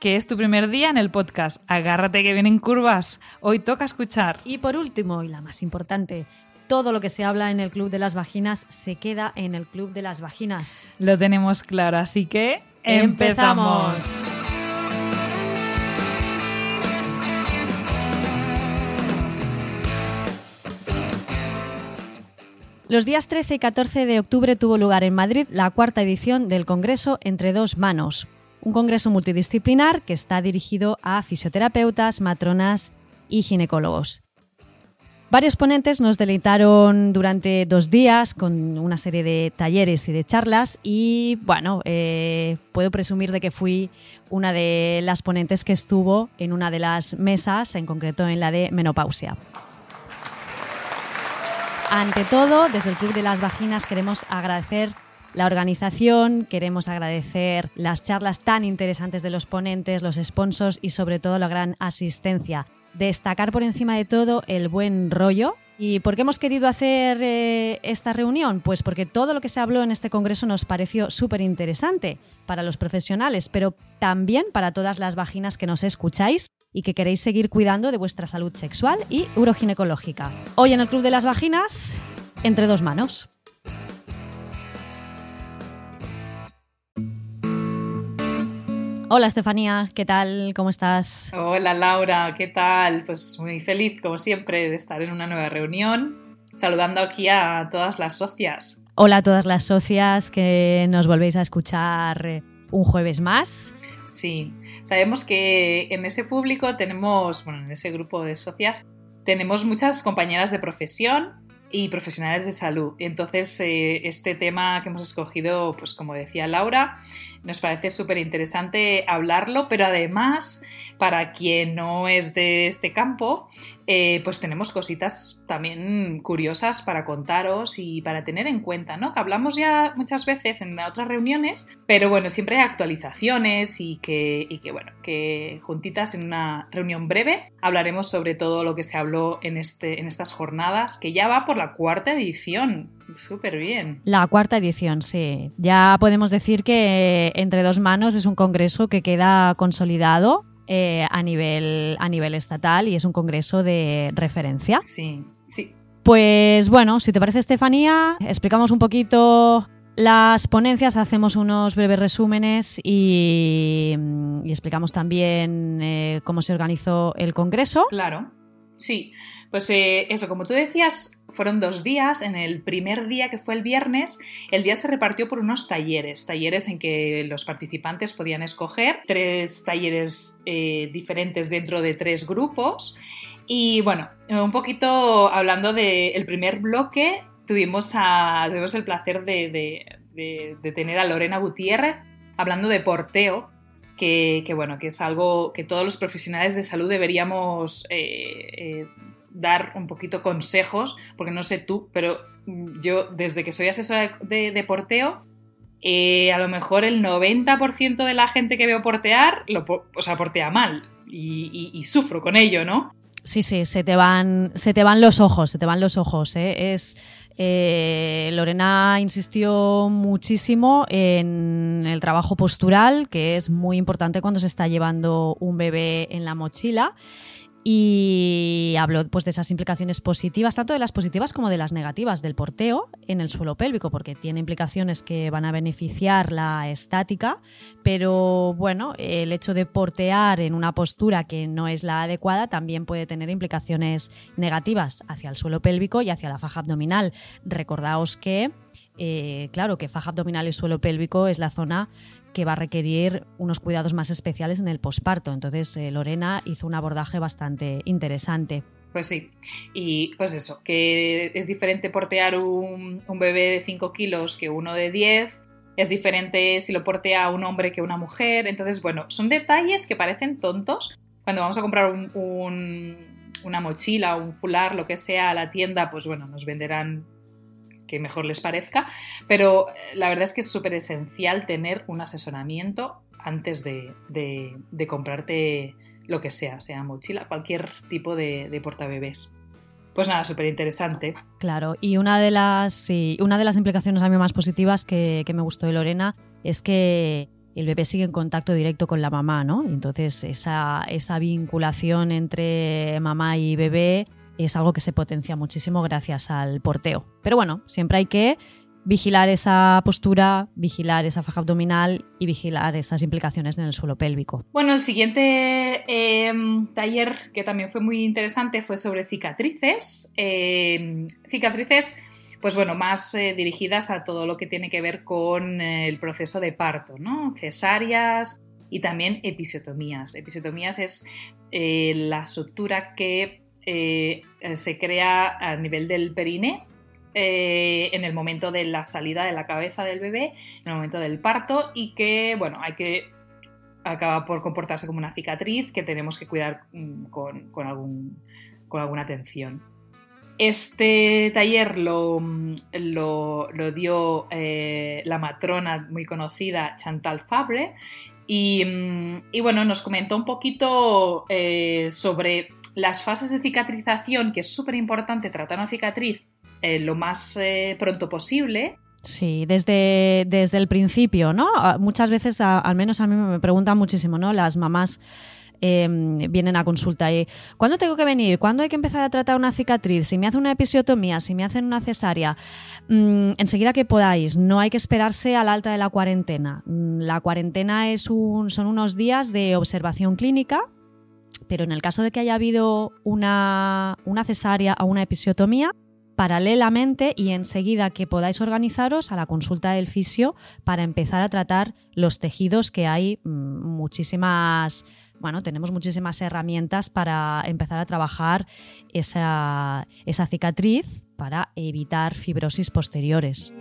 que es tu primer día en el podcast. Agárrate que vienen curvas. Hoy toca escuchar. Y por último, y la más importante, todo lo que se habla en el Club de las Vaginas se queda en el Club de las Vaginas. Lo tenemos claro, así que empezamos. Los días 13 y 14 de octubre tuvo lugar en Madrid la cuarta edición del Congreso Entre dos Manos, un congreso multidisciplinar que está dirigido a fisioterapeutas, matronas y ginecólogos. Varios ponentes nos deleitaron durante dos días con una serie de talleres y de charlas y bueno, eh, puedo presumir de que fui una de las ponentes que estuvo en una de las mesas, en concreto en la de menopausia. Ante todo, desde el Club de las Vaginas queremos agradecer la organización, queremos agradecer las charlas tan interesantes de los ponentes, los sponsors y sobre todo la gran asistencia. Destacar por encima de todo el buen rollo. ¿Y por qué hemos querido hacer eh, esta reunión? Pues porque todo lo que se habló en este congreso nos pareció súper interesante para los profesionales, pero también para todas las vaginas que nos escucháis y que queréis seguir cuidando de vuestra salud sexual y uroginecológica. Hoy en el Club de las Vaginas, entre dos manos. Hola Estefanía, ¿qué tal? ¿Cómo estás? Hola Laura, ¿qué tal? Pues muy feliz, como siempre, de estar en una nueva reunión, saludando aquí a todas las socias. Hola a todas las socias que nos volvéis a escuchar un jueves más. Sí, sabemos que en ese público tenemos, bueno, en ese grupo de socias, tenemos muchas compañeras de profesión y profesionales de salud. Entonces, eh, este tema que hemos escogido, pues como decía Laura, nos parece súper interesante hablarlo, pero además, para quien no es de este campo, eh, pues tenemos cositas también curiosas para contaros y para tener en cuenta, ¿no? Que hablamos ya muchas veces en otras reuniones, pero bueno, siempre hay actualizaciones y que, y que bueno, que juntitas en una reunión breve hablaremos sobre todo lo que se habló en, este, en estas jornadas, que ya va por la cuarta edición. Súper bien. La cuarta edición, sí. Ya podemos decir que Entre dos manos es un congreso que queda consolidado eh, a, nivel, a nivel estatal y es un congreso de referencia. Sí, sí. Pues bueno, si te parece, Estefanía, explicamos un poquito las ponencias, hacemos unos breves resúmenes y, y explicamos también eh, cómo se organizó el congreso. Claro, sí. Pues eh, eso, como tú decías, fueron dos días. En el primer día, que fue el viernes, el día se repartió por unos talleres, talleres en que los participantes podían escoger tres talleres eh, diferentes dentro de tres grupos. Y bueno, un poquito hablando del primer bloque, tuvimos, a, tuvimos el placer de, de, de, tener a Lorena Gutiérrez hablando de porteo, que, que, bueno, que es algo que todos los profesionales de salud deberíamos eh, eh, dar un poquito consejos, porque no sé tú, pero yo desde que soy asesora de, porteo, eh, a lo mejor el 90% de la gente que veo portear, lo, o sea, portea mal y, sufro con ello, ¿no? Sí, sí, se te van, se te van los ojos, se te van los ojos. ¿eh? Es, eh, Lorena insistió muchísimo en el trabajo postural, que es muy importante cuando se está llevando un bebé en la mochila y habló pues, de esas implicaciones positivas, tanto de las positivas como de las negativas del porteo en el suelo pélvico, porque tiene implicaciones que van a beneficiar la estática, pero bueno, el hecho de portear en una postura que no es la adecuada también puede tener implicaciones negativas hacia el suelo pélvico y hacia la faja abdominal. Recordaos que eh, claro que faja abdominal y suelo pélvico es la zona que va a requerir unos cuidados más especiales en el posparto. Entonces, eh, Lorena hizo un abordaje bastante interesante. Pues sí, y pues eso, que es diferente portear un, un bebé de 5 kilos que uno de 10, es diferente si lo portea un hombre que una mujer, entonces bueno, son detalles que parecen tontos, cuando vamos a comprar una mochila, un fular, lo que sea a la tienda, pues bueno, nos venderán que mejor les parezca, pero eh, la verdad es que es súper esencial tener un asesoramiento antes de, comprarte lo que sea, sea mochila, cualquier tipo de, de portabebés. Pues nada, súper interesante. Claro, y una de las, una de las implicaciones a mí más positivas que, que me gustó de Lorena es que el bebé sigue en contacto directo con la mamá, ¿no? Entonces esa, esa vinculación entre mamá y bebé es algo que se potencia muchísimo gracias al porteo. Pero bueno, siempre hay que vigilar esa postura, vigilar esa faja abdominal y vigilar esas implicaciones en el suelo pélvico. Bueno, el siguiente em, taller que también fue muy interesante fue sobre cicatrices. Em, cicatrices, pues bueno, más eh, dirigidas a todo lo que tiene que ver con eh, el proceso de parto, ¿no? Cesáreas y también episiotomías. Episiotomías es eh, la sutura que se crea a nivel del perine eh, en el momento de la salida de la cabeza del bebé, en el momento del parto y que, bueno, hay que acaba por comportarse como una cicatriz que tenemos que cuidar mm, con, algún, con alguna atención. Este taller lo, mm, lo, dio eh, la matrona muy conocida Chantal Fabre y, mm, y bueno, nos comentó un poquito eh, sobre las fases de cicatrización, que es súper importante tratar una cicatriz eh, lo más eh, pronto posible. Sí, desde, desde el principio, ¿no? Muchas veces, al menos a mí me preguntan muchísimo, ¿no? Las mamás em, vienen a consulta y ¿cuándo tengo que venir? ¿Cuándo hay que empezar a tratar una cicatriz? Si me hacen una episiotomía, si me hacen una cesárea, mm, enseguida que podáis, no hay que esperarse al alta de la cuarentena. Mm, la cuarentena es un, son unos días de observación clínica, pero en el caso de que haya habido una, una cesárea o una episiotomía, paralelamente y enseguida que podáis organizaros a la consulta del fisio para empezar a tratar los tejidos que hay mm, muchísimas bueno, tenemos muchísimas herramientas para empezar a trabajar esa, esa cicatriz para evitar fibrosis posteriores.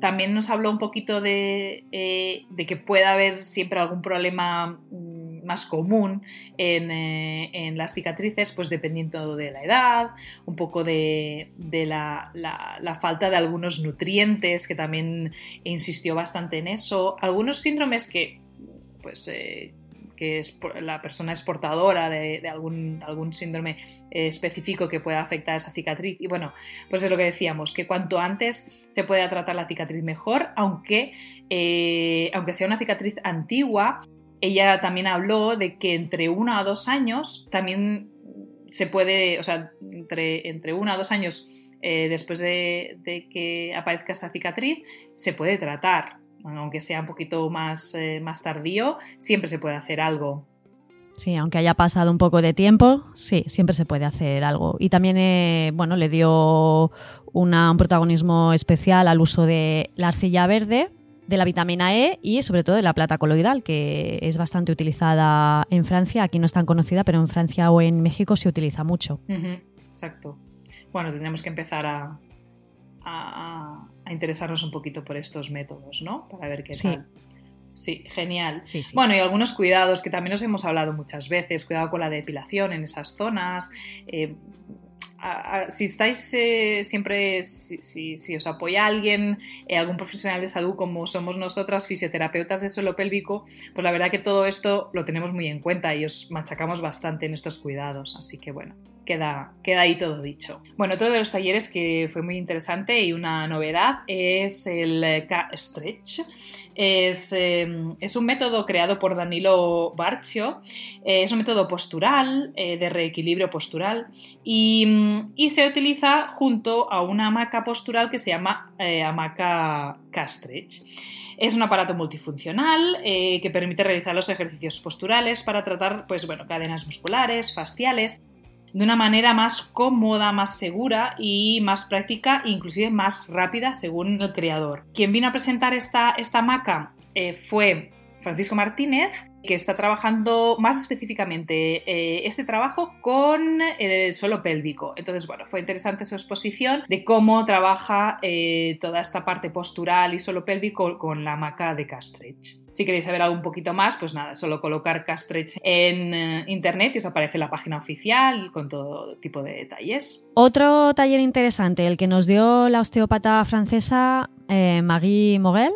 También nos habló un poquito de, eh, de que puede haber siempre algún problema mm, más común eh, en, las cicatrices, pues dependiendo de la edad, un poco de, la, falta de algunos nutrientes, que también insistió bastante en eso, algunos síndromes que, pues, eh, que la persona es portadora de, algún, algún, síndrome específico que pueda afectar a esa cicatriz. Y bueno, pues es lo que decíamos, que cuanto antes se pueda tratar la cicatriz mejor, aunque, eh, aunque sea una cicatriz antigua, ella también habló de que entre uno a dos años también se puede, o sea, entre, entre uno a dos años eh, después de, que aparezca esta cicatriz, se puede tratar. Aunque sea un poquito más, eh, más tardío, siempre se puede hacer algo. Sí, aunque haya pasado un poco de tiempo, sí, siempre se puede hacer algo. Y también, eh, bueno, le dio un protagonismo especial al uso de la arcilla verde, de la vitamina E y sobre todo de la plata coloidal, que es bastante utilizada en Francia. Aquí no es tan conocida, pero en Francia o en México se utiliza mucho. Exacto. Bueno, tendremos que empezar a, a, interesarnos un poquito por estos métodos, ¿no? Para ver qué tal. Sí, genial. Bueno, y algunos cuidados que también nos hemos hablado muchas veces, cuidado con la depilación en esas zonas, eh, si estáis eh, siempre, si, os apoya alguien, eh, algún profesional de salud como somos nosotras, fisioterapeutas de suelo pélvico, pues la verdad que todo esto lo tenemos muy en cuenta y os machacamos bastante en estos cuidados. Así que bueno, queda, queda ahí todo dicho. Bueno, otro de los talleres que fue muy interesante y una novedad es el K-Stretch. Es, em, es, un método creado por Danilo Barcio, eh, es un método postural, eh, de reequilibrio postural, y, y, se utiliza junto a una hamaca postural que se llama eh, hamaca K-Stretch. Es un aparato multifuncional que permite realizar los ejercicios posturales para tratar pues, bueno, cadenas musculares, faciales de una manera más cómoda, más segura y más práctica inclusive más rápida según el creador. Quien vino a presentar esta, esta maca eh, fue Francisco Martínez que está trabajando más específicamente eh, este trabajo con el suelo pélvico. Entonces, bueno, fue interesante su exposición de cómo trabaja eh, toda esta parte postural y suelo pélvico con la maca de Castridge. Si queréis saber algo un poquito más, pues nada, solo colocar Castridge en eh, internet y os aparece la página oficial con todo tipo de detalles. Otro taller interesante, el que nos dio la osteópata francesa Marie Mogel,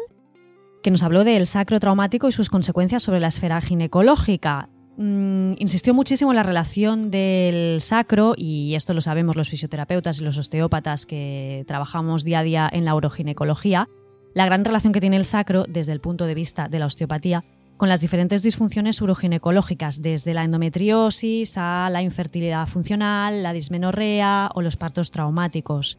que nos habló del sacro traumático y sus consecuencias sobre la esfera ginecológica. Mm, insistió muchísimo en la relación del sacro, y esto lo sabemos los fisioterapeutas y los osteópatas que trabajamos día a día en la uroginecología, la gran relación que tiene el sacro desde el punto de vista de la osteopatía con las diferentes disfunciones uroginecológicas, desde la endometriosis a la infertilidad funcional, la dismenorrea o los partos traumáticos.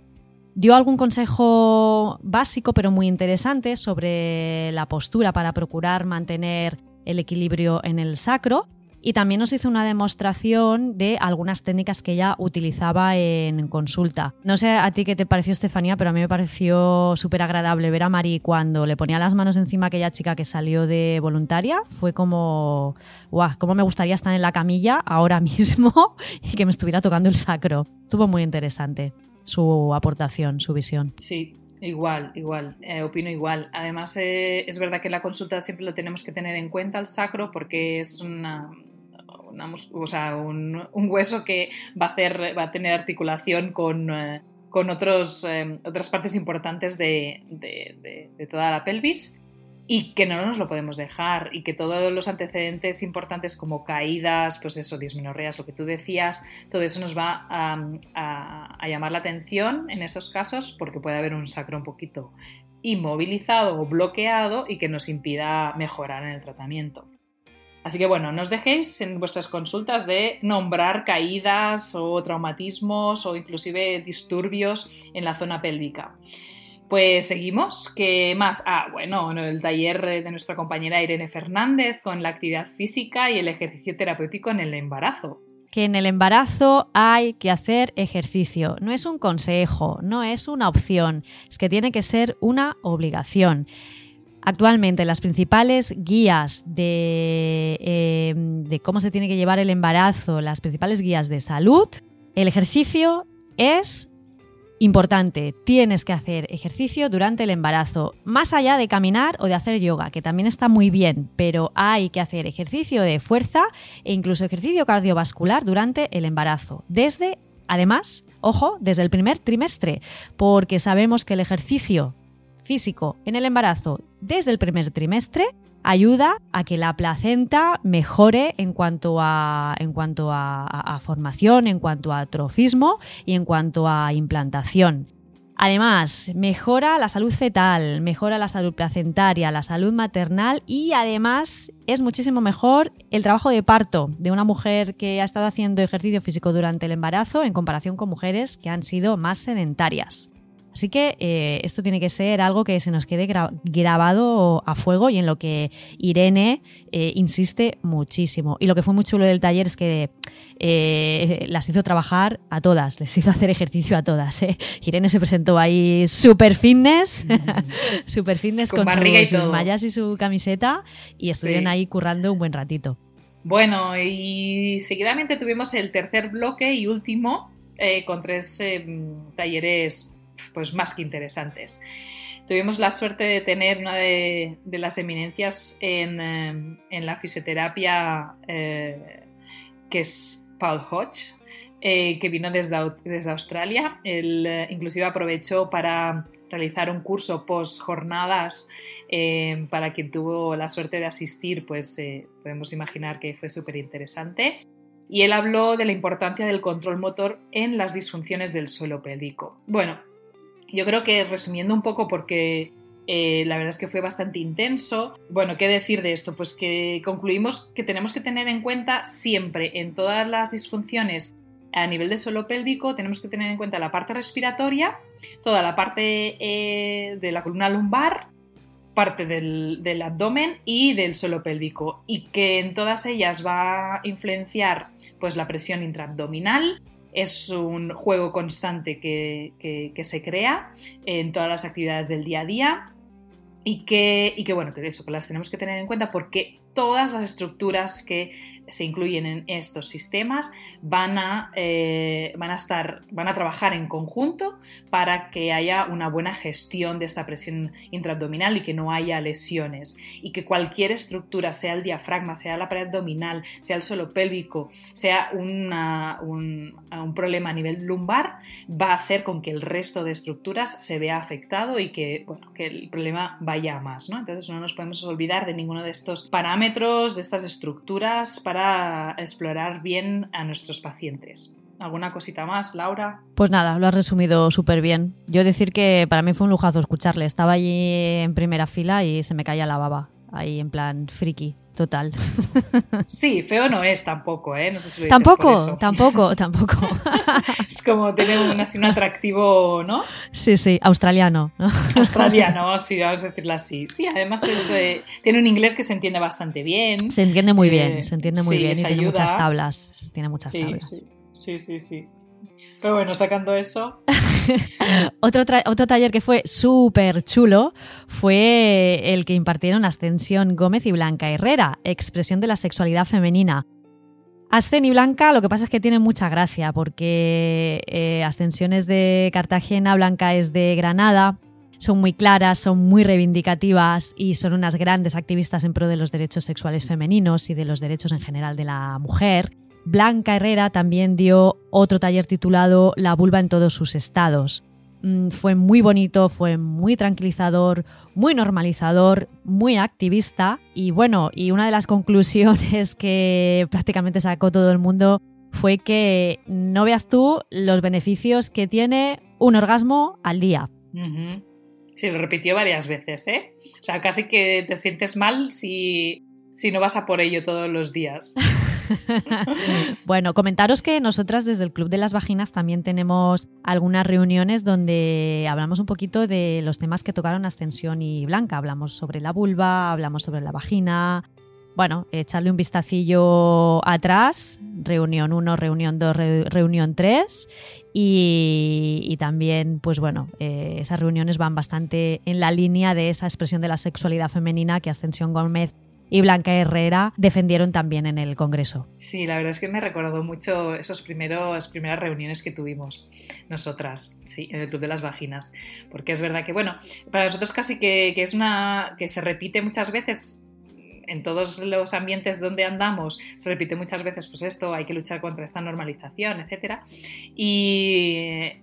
Dio algún consejo básico pero muy interesante sobre la postura para procurar mantener el equilibrio en el sacro y también nos hizo una demostración de algunas técnicas que ella utilizaba en consulta. No sé a ti qué te pareció, Estefanía, pero a mí me pareció súper agradable ver a Mari cuando le ponía las manos encima a aquella chica que salió de voluntaria. Fue como, guau, cómo me gustaría estar en la camilla ahora mismo y que me estuviera tocando el sacro. Estuvo muy interesante su aportación, su visión. Sí, Igual, igual, eh, opino igual. Además, eh, es verdad que la consulta siempre lo tenemos que tener en cuenta el sacro porque es una, o sea, un, hueso que va a, hacer, va a tener articulación con, eh, con otros, otras partes importantes de, de, toda la pelvis y que no nos lo podemos dejar y que todos los antecedentes importantes como caídas, pues eso, dismenorreas, lo que tú decías, todo eso nos va a, llamar la atención en esos casos porque puede haber un sacro un poquito inmovilizado o bloqueado y que nos impida mejorar en el tratamiento. Así que bueno, no os dejéis en vuestras consultas de nombrar caídas o traumatismos o inclusive disturbios en la zona pélvica. Pues seguimos. ¿Qué más? Ah, bueno, el taller de nuestra compañera Irene Fernández con la actividad física y el ejercicio terapéutico en el embarazo. Que en el embarazo hay que hacer ejercicio. No es un consejo, no es una opción, es que tiene que ser una obligación. Actualmente las principales guías de, eh, de cómo se tiene que llevar el embarazo, las principales guías de salud, el ejercicio es Importante, tienes que hacer ejercicio durante el embarazo, más allá de caminar o de hacer yoga, que también está muy bien, pero hay que hacer ejercicio de fuerza e incluso ejercicio cardiovascular durante el embarazo, desde, además, ojo, desde el primer trimestre, porque sabemos que el ejercicio físico en el embarazo desde el primer trimestre ayuda a que la placenta mejore en cuanto a, en cuanto a, formación, en cuanto a trofismo y en cuanto a implantación. Además, mejora la salud fetal, mejora la salud placentaria, la salud maternal y además es muchísimo mejor el trabajo de parto de una mujer que ha estado haciendo ejercicio físico durante el embarazo en comparación con mujeres que han sido más sedentarias. Así que eh, esto tiene que ser algo que se nos quede grabado a fuego y en lo que Irene eh, insiste muchísimo. Y lo que fue muy chulo del taller es que eh, las hizo trabajar a todas, les hizo hacer ejercicio a todas. Irene se presentó ahí super fitness, super fitness con, sus mallas y su camiseta y estuvieron ahí currando un buen ratito. Bueno, y seguidamente tuvimos el tercer bloque y último con tres talleres pues más que interesantes. Tuvimos la suerte de tener una de, las eminencias en, eh, la fisioterapia, eh, que es Paul Hodge, eh, que vino desde, desde Australia. Él inclusive aprovechó para realizar un curso post jornadas para quien tuvo la suerte de asistir, pues podemos imaginar que fue súper interesante. Y él habló de la importancia del control motor en las disfunciones del suelo pélvico. Bueno, yo creo que resumiendo un poco porque eh, la verdad es que fue bastante intenso. Bueno, ¿qué decir de esto? Pues que concluimos que tenemos que tener en cuenta siempre en todas las disfunciones a nivel de suelo pélvico, tenemos que tener en cuenta la parte respiratoria, toda la parte eh, de la columna lumbar, parte del, abdomen y del suelo pélvico y que en todas ellas va a influenciar pues la presión intraabdominal, es un juego constante que, se crea en todas las actividades del día a día y que, y que bueno, que eso, que las tenemos que tener en cuenta porque todas las estructuras que se incluyen en estos sistemas van a, eh, van a, estar, van a trabajar en conjunto para que haya una buena gestión de esta presión intraabdominal y que no haya lesiones. Y que cualquier estructura, sea el diafragma, sea la pared abdominal, sea el suelo pélvico, sea un, un, problema a nivel lumbar, va a hacer con que el resto de estructuras se vea afectado y que, bueno, que el problema vaya más. ¿no? Entonces no nos podemos olvidar de ninguno de estos parámetros, de estas estructuras para explorar bien a nuestros pacientes. ¿Alguna cosita más, Laura? Pues nada, lo has resumido súper bien. Yo decir que para mí fue un lujazo escucharle. Estaba allí en primera fila y se me caía la baba. Ahí en plan friki, total. Sí, feo no es tampoco, ¿eh? No sé si lo Tampoco, tampoco, tampoco. es como tener un, así, un atractivo, ¿no? Sí, sí, australiano. Australiano, sí, vamos a decirlo así. Sí, además eh, tiene un inglés que se entiende bastante bien. Se entiende muy bien, eh, se entiende muy bien y tiene muchas tablas. Tiene muchas tablas. Sí. Sí, sí, sí. Pero bueno, sacando eso. otro, otro taller que fue súper chulo fue el que impartieron Ascensión Gómez y Blanca Herrera, expresión de la sexualidad femenina. Ascen y Blanca lo que pasa es que tienen mucha gracia porque eh, Ascensión es de Cartagena, Blanca es de Granada, son muy claras, son muy reivindicativas y son unas grandes activistas en pro de los derechos sexuales femeninos y de los derechos en general de la mujer. Blanca Herrera también dio otro taller titulado La vulva en todos sus estados. Mm, fue muy bonito, fue muy tranquilizador, muy normalizador, muy activista y bueno, y una de las conclusiones que prácticamente sacó todo el mundo fue que no veas tú los beneficios que tiene un orgasmo al día. Sí, lo repitió varias veces, ¿eh? O sea, casi que te sientes mal si, si no vas a por ello todos los días. bueno, comentaros que nosotras desde el Club de las Vaginas también tenemos algunas reuniones donde hablamos un poquito de los temas que tocaron Ascensión y Blanca. Hablamos sobre la vulva, hablamos sobre la vagina. Bueno, echarle un vistacillo atrás, reunión 1, reunión 2, reunión 3 y, también, pues bueno, eh, esas reuniones van bastante en la línea de esa expresión de la sexualidad femenina que Ascensión Gómez y Blanca Herrera defendieron también en el Congreso. Sí, la verdad es que me recordó mucho esos primeros primeras reuniones que tuvimos nosotras, sí, en el Club de las Vaginas, porque es verdad que bueno, para nosotros casi que, es una que se repite muchas veces en todos los ambientes donde andamos se repite muchas veces, pues esto, hay que luchar contra esta normalización, etcétera, y,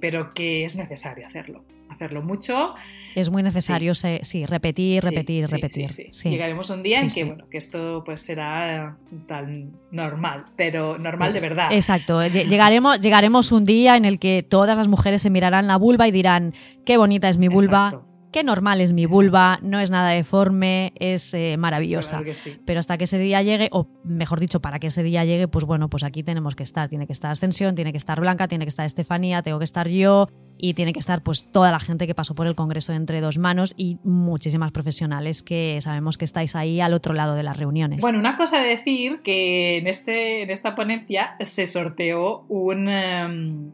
pero que es necesario hacerlo, hacerlo mucho. Es muy necesario, sí, repetir, repetir, repetir. Llegaremos un día en que, bueno, que esto pues será tan normal, pero normal de verdad. Exacto. Llegaremos, llegaremos un día en el que todas las mujeres se mirarán la vulva y dirán, qué bonita es mi vulva qué normal es mi vulva, no es nada deforme, es eh, maravillosa. Pero hasta que ese día llegue, o mejor dicho, para que ese día llegue, pues bueno, pues aquí tenemos que estar. Tiene que estar Ascensión, tiene que estar Blanca, tiene que estar Estefanía, tengo que estar yo y tiene que estar pues toda la gente que pasó por el Congreso de Entre Dos Manos y muchísimas profesionales que sabemos que estáis ahí al otro lado de las reuniones. Bueno, una cosa de decir que en, este, en esta ponencia se sorteó un... Em,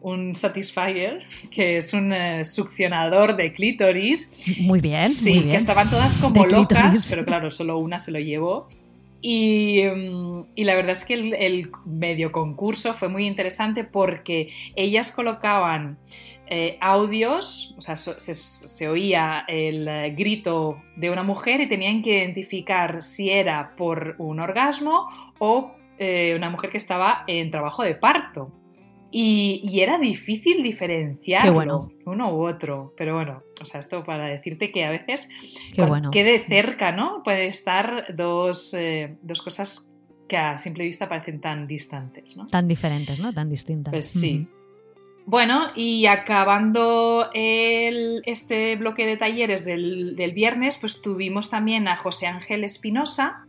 un Satisfyer, que es un eh, succionador de clítoris. Muy bien. Sí, muy bien. que estaban todas como locas, pero claro, solo una se lo llevó. Y, mm, y, la verdad es que el, medio concurso fue muy interesante porque ellas colocaban eh, audios, o sea, se, se, oía el eh, grito de una mujer y tenían que identificar si era por un orgasmo o una mujer que estaba en trabajo de parto. Y, era difícil diferenciar bueno. uno u otro. Pero bueno, o sea, esto para decirte que a veces Qué bueno. que de cerca, ¿no? Puede estar dos, eh, dos, cosas que a simple vista parecen tan distantes, ¿no? Tan diferentes, ¿no? Tan distintas. Pues sí. Bueno, y acabando este bloque de talleres del, del, viernes, pues tuvimos también a José Ángel Espinosa,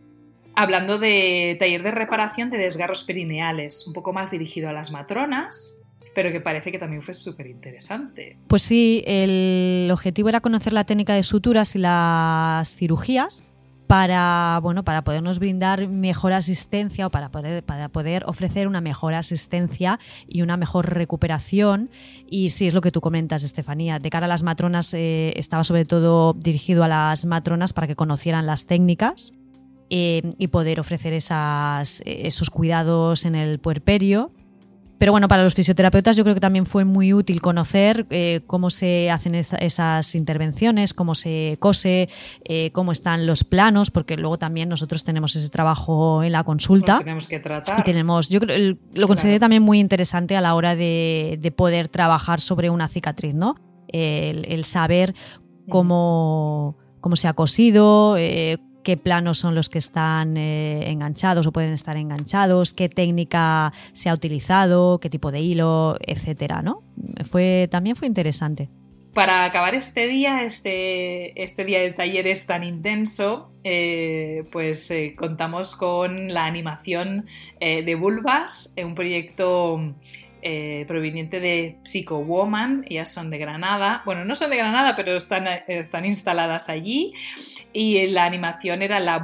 hablando de taller de reparación de desgarros perineales, un poco más dirigido a las matronas, pero que parece que también fue súper interesante. Pues sí, el objetivo era conocer la técnica de suturas y las cirugías para, bueno, para podernos brindar mejor asistencia o para poder, para poder ofrecer una mejor asistencia y una mejor recuperación. Y sí, es lo que tú comentas, Estefanía. De cara a las matronas, eh, estaba sobre todo dirigido a las matronas para que conocieran las técnicas eh, y poder ofrecer esas, esos cuidados en el puerperio pero bueno, para los fisioterapeutas yo creo que también fue muy útil conocer eh, cómo se hacen esas intervenciones, cómo se cose, eh, cómo están los planos, porque luego también nosotros tenemos ese trabajo en la consulta. Pues tenemos que tratar. Y tenemos, yo creo, lo consideré también muy interesante a la hora de, poder trabajar sobre una cicatriz, ¿no? El, saber cómo, cómo se ha cosido, eh, qué planos son los que están eh, enganchados o pueden estar enganchados, qué técnica se ha utilizado, qué tipo de hilo, etcétera, ¿no? Fue, también fue interesante. Para acabar este día, este, este día de talleres tan intenso, eh, pues eh, contamos con la animación de Bulbas, un proyecto eh, proveniente de Psycho Woman, ellas son de Granada, bueno, no son de Granada, pero están, instaladas allí y la animación era la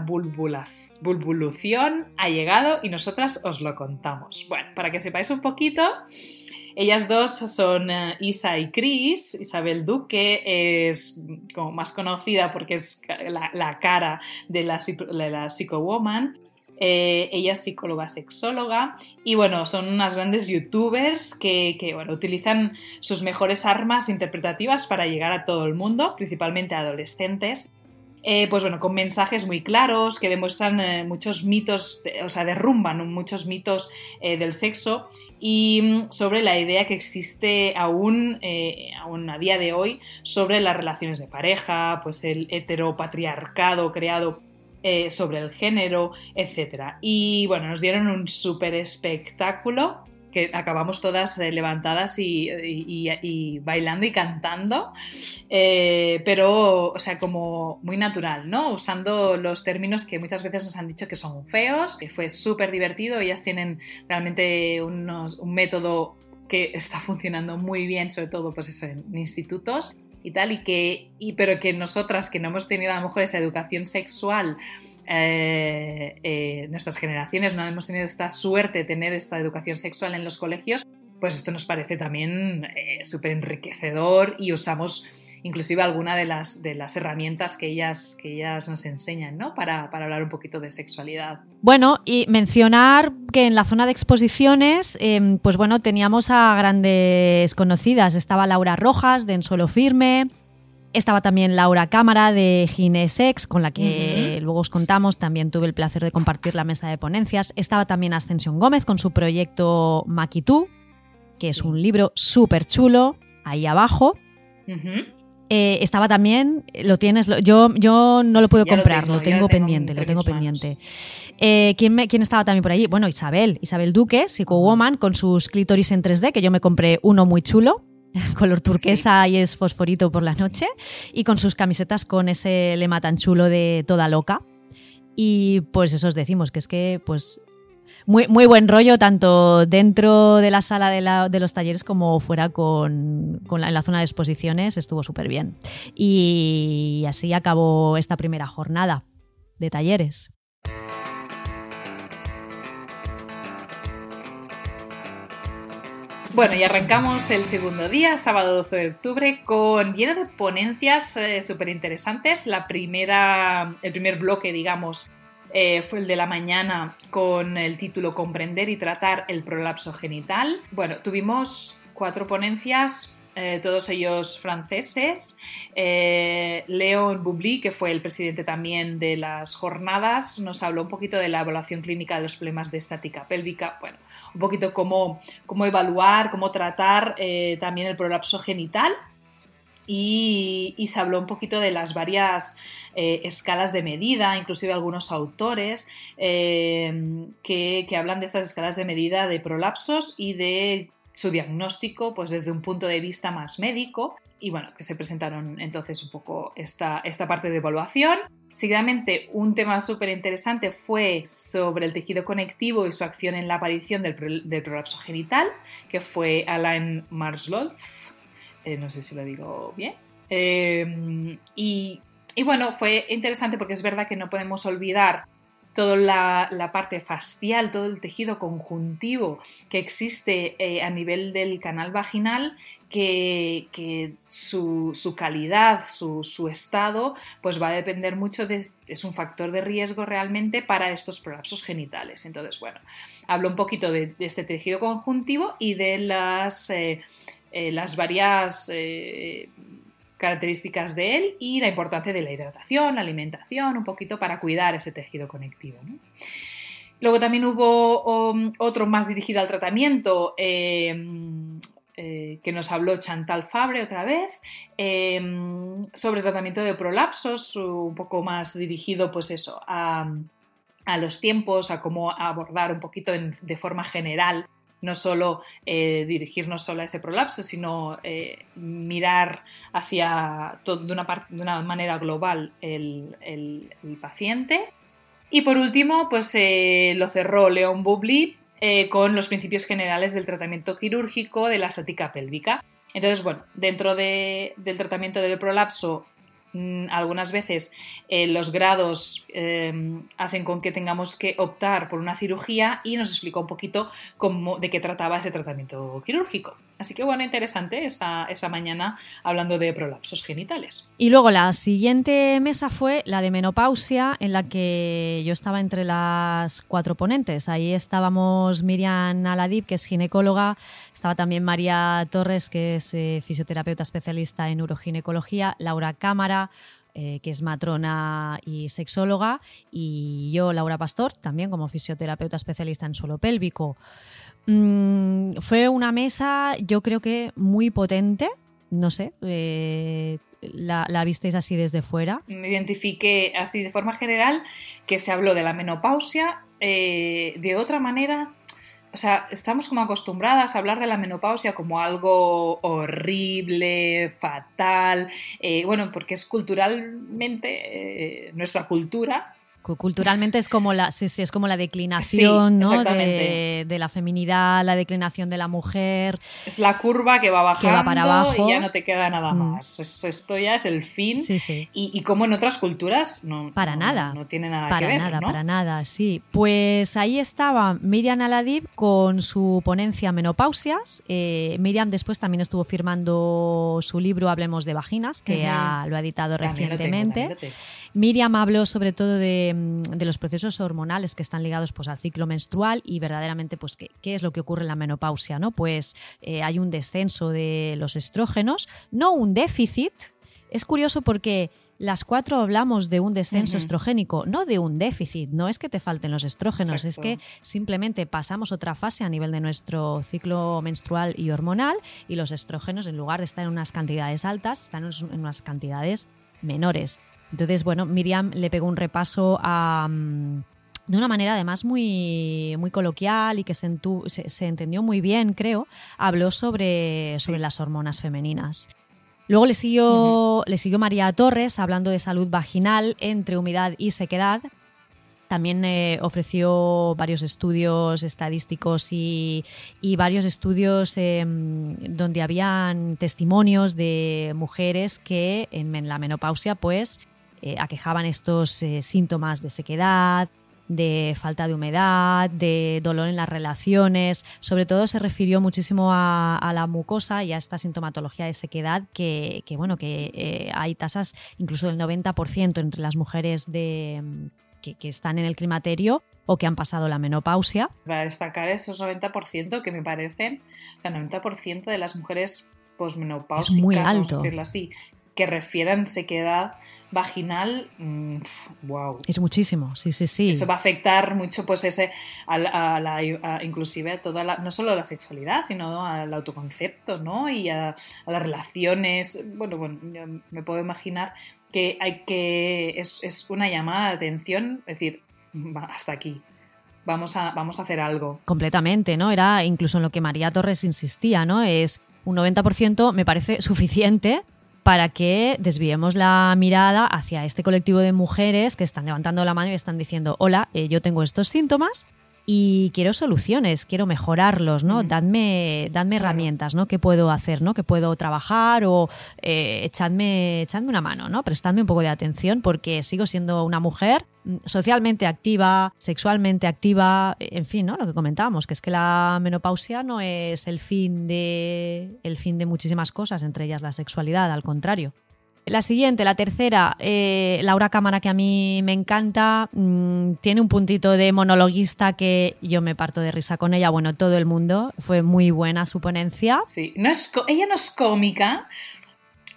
bulbulación, ha llegado y nosotras os lo contamos. Bueno, para que sepáis un poquito, ellas dos son eh, Isa y Chris. Isabel Duque es como más conocida porque es la, cara de la, de la Psycho Woman. Eh, ella es psicóloga sexóloga y bueno, son unas grandes youtubers que, bueno, utilizan sus mejores armas interpretativas para llegar a todo el mundo, principalmente a adolescentes. Eh, pues bueno, con mensajes muy claros que demuestran eh, muchos mitos, o sea, derrumban muchos mitos del sexo y mm, sobre la idea que existe aún, aún a día de hoy sobre las relaciones de pareja, pues el heteropatriarcado creado eh, sobre el género, etc. Y bueno, nos dieron un súper espectáculo que acabamos todas eh, levantadas y, bailando y cantando, eh, pero, o sea, como muy natural, ¿no? Usando los términos que muchas veces nos han dicho que son feos, que fue súper divertido, ellas tienen realmente un método que está funcionando muy bien, sobre todo pues en institutos y tal, y que, y, pero que nosotras que no hemos tenido a lo mejor esa educación sexual, eh, eh, nuestras generaciones no hemos tenido esta suerte de tener esta educación sexual en los colegios, pues esto nos parece también eh, súper enriquecedor y usamos inclusive alguna de las, de las herramientas que ellas, que ellas nos enseñan, ¿no? Para, para hablar un poquito de sexualidad. Bueno, y mencionar que en la zona de exposiciones, em, pues bueno, teníamos a grandes conocidas. Estaba Laura Rojas de En Suelo Firme, estaba también Laura Cámara de Ginesex, con la que luego os contamos. También tuve el placer de compartir la mesa de ponencias. Estaba también Ascensión Gómez con su proyecto Maquitú, que es un libro súper chulo, ahí abajo. Eh, estaba también, lo tienes, yo, yo no lo puedo comprar, lo tengo, pendiente, lo tengo pendiente. Eh, ¿quién, ¿quién, estaba también por allí? Bueno, Isabel, Isabel Duque, Psycho Woman, con sus clítoris en 3D, que yo me compré uno muy chulo, color turquesa y es fosforito por la noche, y con sus camisetas con ese lema tan chulo de toda loca. Y pues eso os decimos, que es que pues muy, muy buen rollo, tanto dentro de la sala de, los talleres como fuera con, en la zona de exposiciones, estuvo súper bien. Y así acabó esta primera jornada de talleres. Bueno, y arrancamos el segundo día, sábado 12 de octubre, con lleno de ponencias eh, súper interesantes. La primera, el primer bloque, digamos, eh, fue el de la mañana con el título Comprender y tratar el prolapso genital. Bueno, tuvimos cuatro ponencias, eh, todos ellos franceses. Eh, Leon Bubli, que fue el presidente también de las jornadas, nos habló un poquito de la evaluación clínica de los problemas de estática pélvica. Bueno, un poquito cómo, cómo evaluar, cómo tratar también el prolapso genital. Y, y, se habló un poquito de las varias eh, escalas de medida, inclusive algunos autores eh, que, hablan de estas escalas de medida de prolapsos y de su diagnóstico pues desde un punto de vista más médico y bueno, que se presentaron entonces un poco esta, esta parte de evaluación. Seguidamente, un tema súper interesante fue sobre el tejido conectivo y su acción en la aparición del, prolapso genital, que fue Alain Marsloff, eh, no sé si lo digo bien. y y bueno, fue interesante porque es verdad que no podemos olvidar toda la, parte facial, todo el tejido conjuntivo que existe eh, a nivel del canal vaginal, que, su, calidad, su, estado, pues va a depender mucho de, es un factor de riesgo realmente para estos prolapsos genitales. Entonces, bueno, hablo un poquito de, este tejido conjuntivo y de las, eh, eh, las varias características de él y la importancia de la hidratación, la alimentación, un poquito para cuidar ese tejido conectivo. Luego también hubo um, otro más dirigido al tratamiento em, eh, que nos habló Chantal Fabre otra vez em, sobre tratamiento de prolapsos, un poco más dirigido pues eso a, los tiempos, a cómo abordar un poquito de forma general no solo eh, dirigirnos solo a ese prolapso, sino eh, mirar hacia de, una manera global el, paciente. Y por último, pues eh, lo cerró León Bubli con los principios generales del tratamiento quirúrgico de la estática pélvica. Entonces, bueno, dentro del tratamiento del prolapso algunas veces eh, los grados eh, hacen con que tengamos que optar por una cirugía y nos explicó un poquito cómo, de qué trataba ese tratamiento quirúrgico. Así que bueno, interesante esta, esa mañana hablando de prolapsos genitales. Y luego la siguiente mesa fue la de menopausia, en la que yo estaba entre las cuatro ponentes. Ahí estábamos Miriam Aladib, que es ginecóloga, estaba también María Torres, que es eh, fisioterapeuta especialista en uroginecología, Laura Cámara, eh, que es matrona y sexóloga, y yo, Laura Pastor, también como fisioterapeuta especialista en suelo pélvico. Mm, fue una mesa, yo creo que muy potente, no sé, eh, la, visteis así desde fuera. Me identifiqué así de forma general que se habló de la menopausia, eh, de otra manera o sea, estamos como acostumbradas a hablar de la menopausia como algo horrible, fatal, eh, bueno, porque es culturalmente nuestra cultura Culturalmente es como la, sí, sí, es como la declinación de, de, la feminidad, la declinación de la mujer. Es la curva que va bajando para abajo. y ya no te queda nada mm. más. Esto ya es el fin. Y, como en otras culturas no, para nada. No, tiene nada para que ver. Para nada, para nada, sí. Pues ahí estaba Miriam Aladib con su ponencia Menopausias. Eh, Miriam después también estuvo firmando su libro Hablemos de Vaginas, que lo ha editado recientemente. Miriam habló sobre todo de Mm, de, los procesos hormonales que están ligados pues, al ciclo menstrual y verdaderamente pues, qué, qué es lo que ocurre en la menopausia. ¿no? Pues eh, hay un descenso de los estrógenos, no un déficit. Es curioso porque las cuatro hablamos de un descenso estrogénico, no de un déficit. No es que te falten los estrógenos, es que simplemente pasamos otra fase a nivel de nuestro ciclo menstrual y hormonal y los estrógenos, en lugar de estar en unas cantidades altas, están en unas cantidades menores. Entonces, bueno, Miriam le pegó un repaso a mm, de una manera además muy, muy coloquial y que se, se, entendió muy bien, creo, habló sobre, sobre las hormonas femeninas. Luego le siguió, le siguió María Torres hablando de salud vaginal entre humedad y sequedad. También eh, ofreció varios estudios estadísticos y, varios estudios em, donde habían testimonios de mujeres que en la menopausia pues eh, aquejaban estos eh, síntomas de sequedad, de falta de humedad, de dolor en las relaciones. Sobre todo se refirió muchísimo a, la mucosa y a esta sintomatología de sequedad que, bueno, que eh, hay tasas incluso del 90% entre las mujeres de, que, están en el climaterio o que han pasado la menopausia. Para destacar esos 90% que me parecen, o sea, 90% de las mujeres posmenopáusicas, es muy alto. decirlo así, que refieran sequedad vaginal, wow. Mm, es muchísimo, sí, sí, sí. Eso va a afectar mucho, pues, ese, a la, inclusive a toda la, no solo a la sexualidad, sino al autoconcepto, ¿no? Y a, las relaciones. Bueno, bueno, me puedo imaginar que hay que, es, es una llamada de atención, es decir, hasta aquí. Vamos a, vamos a hacer algo. Completamente, ¿no? Era incluso en lo que María Torres insistía, ¿no? Es un 90% me parece suficiente para que desviemos la mirada hacia este colectivo de mujeres que están levantando la mano y están diciendo, hola, eh, yo tengo estos síntomas y quiero soluciones, quiero mejorarlos, ¿no? Dadme, dadme Claro. herramientas, ¿no? ¿Qué puedo hacer, ¿no? ¿Qué puedo trabajar o eh, echadme, echadme una mano, ¿no? Prestadme un poco de atención porque sigo siendo una mujer socialmente activa, sexualmente activa, en fin, ¿no? Lo que comentábamos, que es que la menopausia no es el fin de, el fin de muchísimas cosas, entre ellas la sexualidad, al contrario. La siguiente, la tercera, eh, Laura Cámara, que a mí me encanta, mm, tiene un puntito de monologuista que yo me parto de risa con ella, bueno, todo el mundo, fue muy buena su ponencia. Sí, no es, ella no es cómica,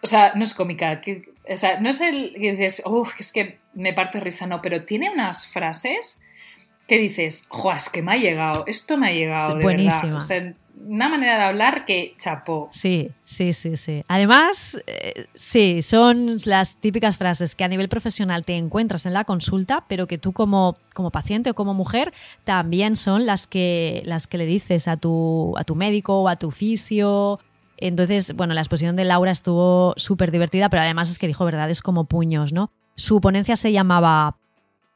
o sea, no es cómica, que, o sea, no es el que dices, uff, es que me parto de risa, no, pero tiene unas frases que dices, jo, es que me ha llegado, esto me ha llegado, Sí, de buenísima. verdad. O sea, una manera de hablar que chapó. Sí, sí, sí, sí. Además, eh, sí, son las típicas frases que a nivel profesional te encuentras en la consulta, pero que tú como, como paciente o como mujer también son las que, las que le dices a tu, a tu médico o a tu fisio. Entonces, bueno, la exposición de Laura estuvo súper divertida, pero además es que dijo verdades como puños, ¿no? Su ponencia se llamaba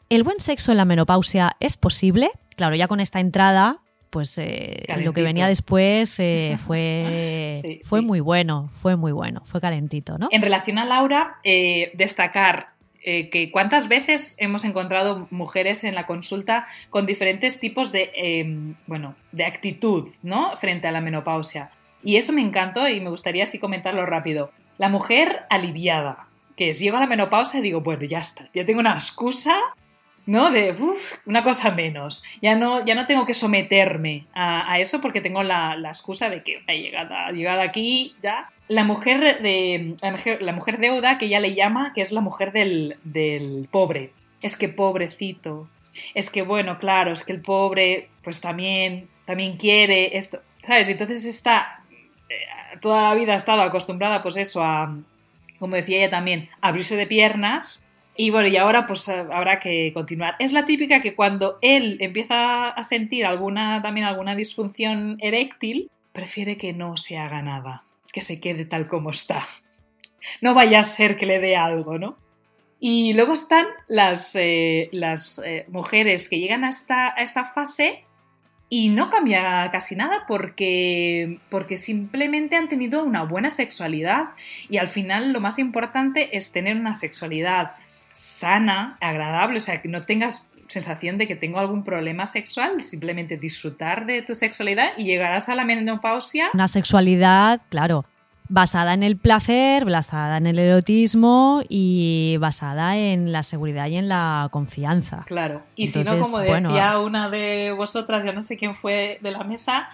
¿El buen sexo en la menopausia es posible? Claro, ya con esta entrada, pues eh, lo que venía después eh, fue, Sí, fue sí. muy bueno, fue muy bueno, fue calentito, ¿no? En relación a Laura, eh, destacar eh, que cuántas veces hemos encontrado mujeres en la consulta con diferentes tipos de, eh, bueno, de actitud, ¿no? Frente a la menopausia. Y eso me encantó y me gustaría así comentarlo rápido. La mujer aliviada, que es, llego a la menopausia y digo, bueno, ya está, ya tengo una excusa, ¿no? De, una cosa menos. Ya no, ya no tengo que someterme a, eso porque tengo la, la excusa de que he llegado, llegado aquí, ya. La mujer de la mujer, la mujer deuda, que ella le llama, que es la mujer del, del pobre. Es que pobrecito. Es que, bueno, claro, es que el pobre, pues también, también quiere esto. ¿Sabes? Entonces está. eh, toda la vida ha estado acostumbrada, pues eso, a. Como decía ella también, abrirse de piernas. Y bueno, y ahora pues habrá que continuar. Es la típica que cuando él empieza a sentir alguna, también alguna disfunción eréctil, prefiere que no se haga nada, que se quede tal como está. No vaya a ser que le dé algo, ¿no? Y luego están las, eh, las eh, mujeres que llegan a esta, a esta fase y no cambia casi nada porque, porque simplemente han tenido una buena sexualidad y al final lo más importante es tener una sexualidad sana, agradable, o sea, que no tengas sensación de que tengo algún problema sexual, simplemente disfrutar de tu sexualidad y llegarás a la menopausia. Una sexualidad, claro, basada en el placer, basada en el erotismo y basada en la seguridad y en la confianza. Claro. Y si no, como bueno, decía una de vosotras, ya no sé quién fue de la mesa,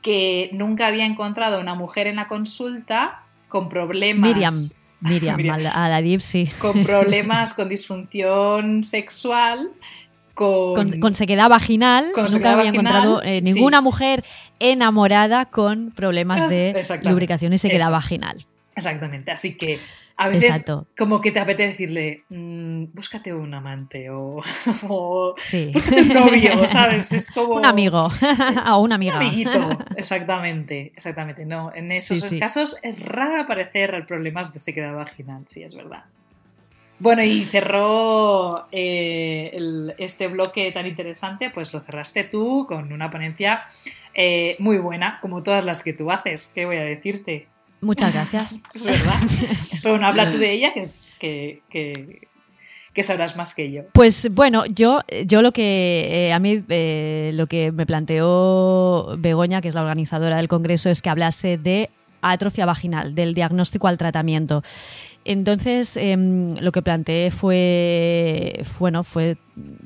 que nunca había encontrado una mujer en la consulta con problemas. Miriam, Miriam, Miriam. a la, a la Div, sí. Con problemas, con disfunción sexual, con, Con, con sequedad vaginal, Con nunca sequedad había vaginal, encontrado eh, sí. ninguna mujer enamorada con problemas de lubricación y sequedad Eso. vaginal. Exactamente. Así que a veces Exacto. como que te apetece decirle, "Mm, búscate un amante o, o Sí. búscate un novio, ¿sabes? Es como Un amigo o una amiga. Un amiguito, exactamente, exactamente. No, en esos Sí, sí. casos es raro aparecer problemas de sequedad vaginal, sí, es verdad. Bueno, y cerró eh, el- este bloque tan interesante, pues lo cerraste tú con una ponencia eh, muy buena, como todas las que tú haces, ¿qué voy a decirte? Muchas gracias. Es verdad. Pero bueno, habla tú de ella, que, es, que, que, que sabrás más que yo. Pues bueno, yo, yo lo que eh, a mí eh, lo que me planteó Begoña, que es la organizadora del congreso, es que hablase de atrofia vaginal, del diagnóstico al tratamiento. Entonces, em, lo que planteé fue, bueno, fue,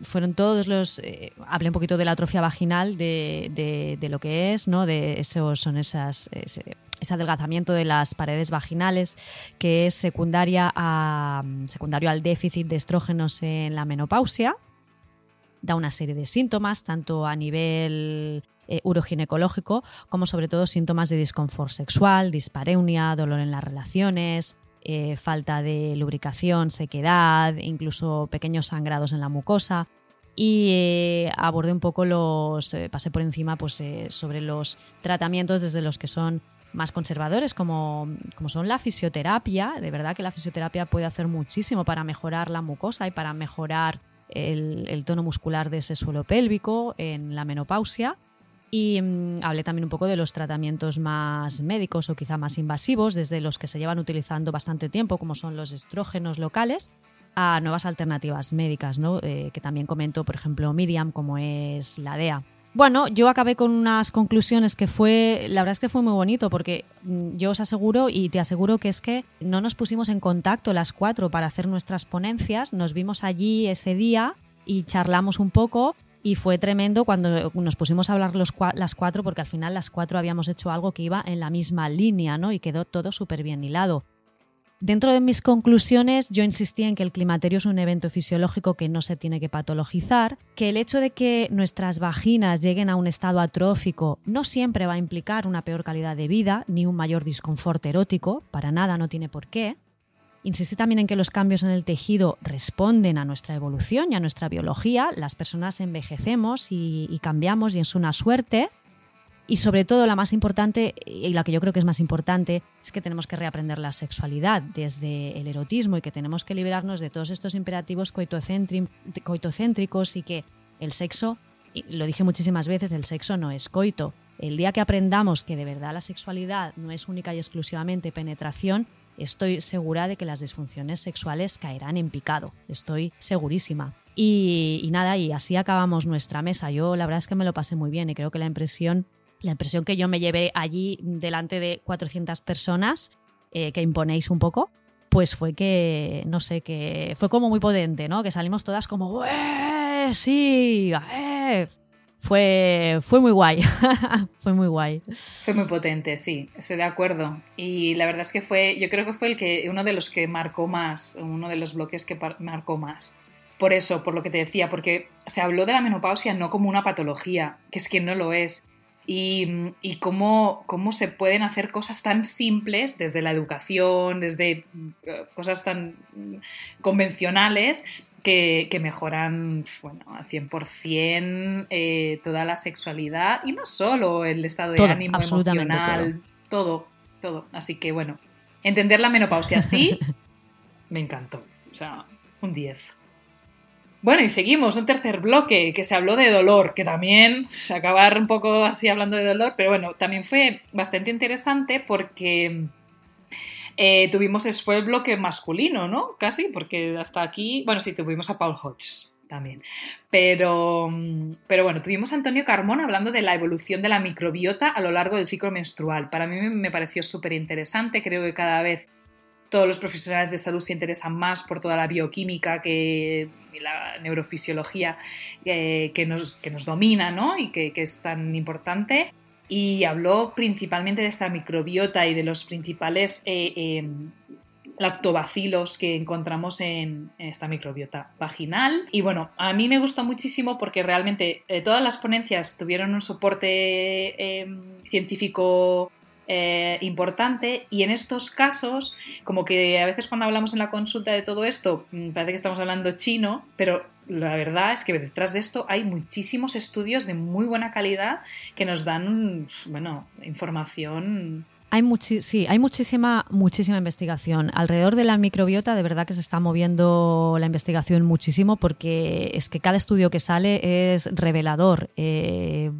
fueron todos los, eh, hablé un poquito de la atrofia vaginal, de, de- de lo que es, ¿no? De esos, son esas, ese, ese adelgazamiento de las paredes vaginales, que es secundaria a, secundario al déficit de estrógenos en la menopausia. Da una serie de síntomas, tanto a nivel eh, uroginecológico como sobre todo síntomas de disconfort sexual, dispareunia, dolor en las relaciones, eh, falta de lubricación, sequedad, incluso pequeños sangrados en la mucosa. Y eh, abordé un poco los, eh, pasé por encima pues, eh, sobre los tratamientos desde los que son más conservadores, como, como son la fisioterapia. De verdad que la fisioterapia puede hacer muchísimo para mejorar la mucosa y para mejorar el, tono muscular de ese suelo pélvico en la menopausia. Y mm, hablé también un poco de los tratamientos más médicos o quizá más invasivos, desde los que se llevan utilizando bastante tiempo, como son los estrógenos locales, a nuevas alternativas médicas, ¿no? Eh, que también comentó, por ejemplo, Miriam, como es la DEA. Bueno, yo acabé con unas conclusiones que fue, la verdad es que fue muy bonito porque mm, yo os aseguro y te aseguro que es que no nos pusimos en contacto las cuatro para hacer nuestras ponencias, nos vimos allí ese día y charlamos un poco y fue tremendo cuando nos pusimos a hablar los, las cuatro porque al final las cuatro habíamos hecho algo que iba en la misma línea, ¿no? Y quedó todo súper bien hilado. Dentro de mis conclusiones, yo insistí en que el climaterio es un evento fisiológico que no se tiene que patologizar, que el hecho de que nuestras vaginas lleguen a un estado atrófico no siempre va a implicar una peor calidad de vida ni un mayor disconfort erótico, para nada no tiene por qué. Insistí también en que los cambios en el tejido responden a nuestra evolución y a nuestra biología. Las personas envejecemos y, y cambiamos y es una suerte y sobre todo la más importante, y la que yo creo que es más importante, es que tenemos que reaprender la sexualidad desde el erotismo y que tenemos que liberarnos de todos estos imperativos coitocéntricos y que el sexo, y lo dije muchísimas veces, el sexo no es coito. El día que aprendamos que de verdad la sexualidad no es única y exclusivamente penetración, estoy segura de que las disfunciones sexuales caerán en picado. Estoy segurísima. Y, y, nada, y así acabamos nuestra mesa. Yo la verdad es que me lo pasé muy bien y creo que la impresión la impresión que yo me llevé allí delante de 400 personas, eh, que imponéis un poco, pues fue que, no sé, que fue como muy potente, ¿no? Que salimos todas como. ¡Sí! ¡eh! Fue, fue muy guay, fue muy guay. Fue muy potente, sí, estoy de acuerdo. Y la verdad es que fue, yo creo que fue el que, uno de los que marcó más, uno de los bloques que marcó más. Por eso, por lo que te decía, porque se habló de la menopausia no como una patología, que es que no lo es, y, cómo, cómo, se pueden hacer cosas tan simples desde la educación, desde eh, cosas tan convencionales que, mejoran bueno, al 100% eh, toda la sexualidad y no solo el estado de ánimo emocional, todo. todo, Así que bueno, entender la menopausia así me encantó. O sea, un 10. Bueno, y seguimos, un tercer bloque que se habló de dolor, que también, acabar un poco así hablando de dolor, pero bueno, también fue bastante interesante porque eh, tuvimos, fue el bloque masculino, ¿no? Casi, porque hasta aquí, bueno, sí, tuvimos a Paul Hodges también. Pero, pero bueno, tuvimos a Antonio Carmona hablando de la evolución de la microbiota a lo largo del ciclo menstrual. Para mí me pareció súper interesante, creo que cada vez todos los profesionales de salud se interesan más por toda la bioquímica que, la neurofisiología eh, que, nos, que, nos, domina ¿no? y que, es tan importante. Y habló principalmente de esta microbiota y de los principales eh, em, lactobacilos que encontramos en, esta microbiota vaginal. Y bueno, a mí me gustó muchísimo porque realmente eh, todas las ponencias tuvieron un soporte científico eh, importante. Y en estos casos, como que a veces cuando hablamos en la consulta de todo esto, mm, parece que estamos hablando chino, pero la verdad es que detrás de esto hay muchísimos estudios de muy buena calidad que nos dan, bueno, información hay, sí, hay muchísima, muchísima investigación. Alrededor de la microbiota, de verdad que se está moviendo la investigación muchísimo porque es que cada estudio que sale es revelador eh,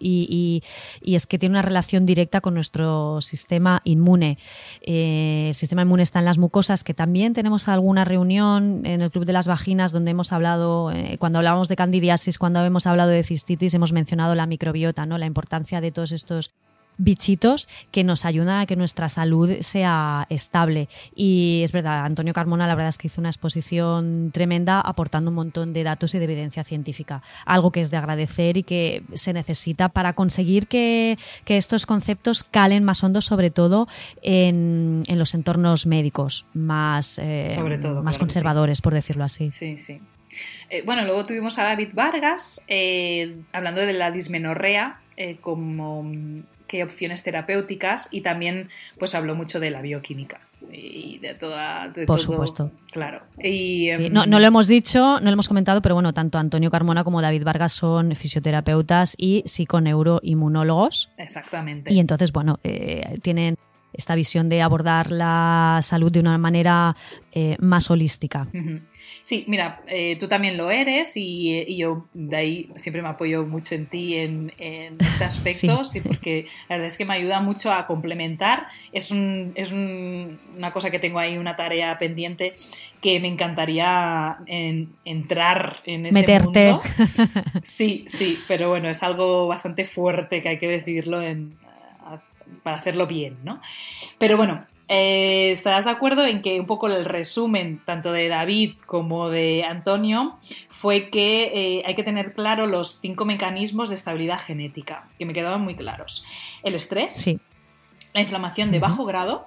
y, es que tiene una relación directa con nuestro sistema inmune. Eh, el sistema inmune está en las mucosas, que también tenemos alguna reunión en el Club de las Vaginas donde hemos hablado, eh, cuando hablábamos de candidiasis, cuando hemos hablado de cistitis, hemos mencionado la microbiota, ¿no? la importancia de todos estos bichitos que nos ayudan a que nuestra salud sea estable. Y es verdad, Antonio Carmona la verdad es que hizo una exposición tremenda aportando un montón de datos y de evidencia científica, algo que es de agradecer y que se necesita para conseguir que, estos conceptos calen más hondo, sobre todo en, los entornos médicos más, eh, más conservadores, por decirlo así. Sí, sí. Eh, bueno, luego tuvimos a David Vargas eh, hablando de la dismenorrea como qué opciones terapéuticas y también pues habló mucho de la bioquímica y de toda por supuesto. Claro. Y, em, no, lo hemos dicho no lo hemos comentado pero bueno tanto Antonio Carmona como David Vargas son fisioterapeutas y psiconeuroinmunólogos. Exactamente. Y entonces bueno eh, tienen esta visión de abordar la salud de una manera eh, más holística. Sí, mira, eh, tú también lo eres y, yo de ahí siempre me apoyo mucho en ti en, este aspecto, sí. porque la verdad es que me ayuda mucho a complementar. Es, un, es una cosa que tengo ahí, una tarea pendiente que me encantaría entrar en ese Meterte. mundo. Sí, sí, pero bueno, es algo bastante fuerte que hay que decirlo en, para hacerlo bien, ¿no? Pero bueno, eh, estarás de acuerdo en que un poco el resumen tanto de David como de Antonio fue que eh, hay que tener claro los cinco mecanismos de estabilidad genética, que me quedaban muy claros. El estrés, sí. la inflamación de bajo grado,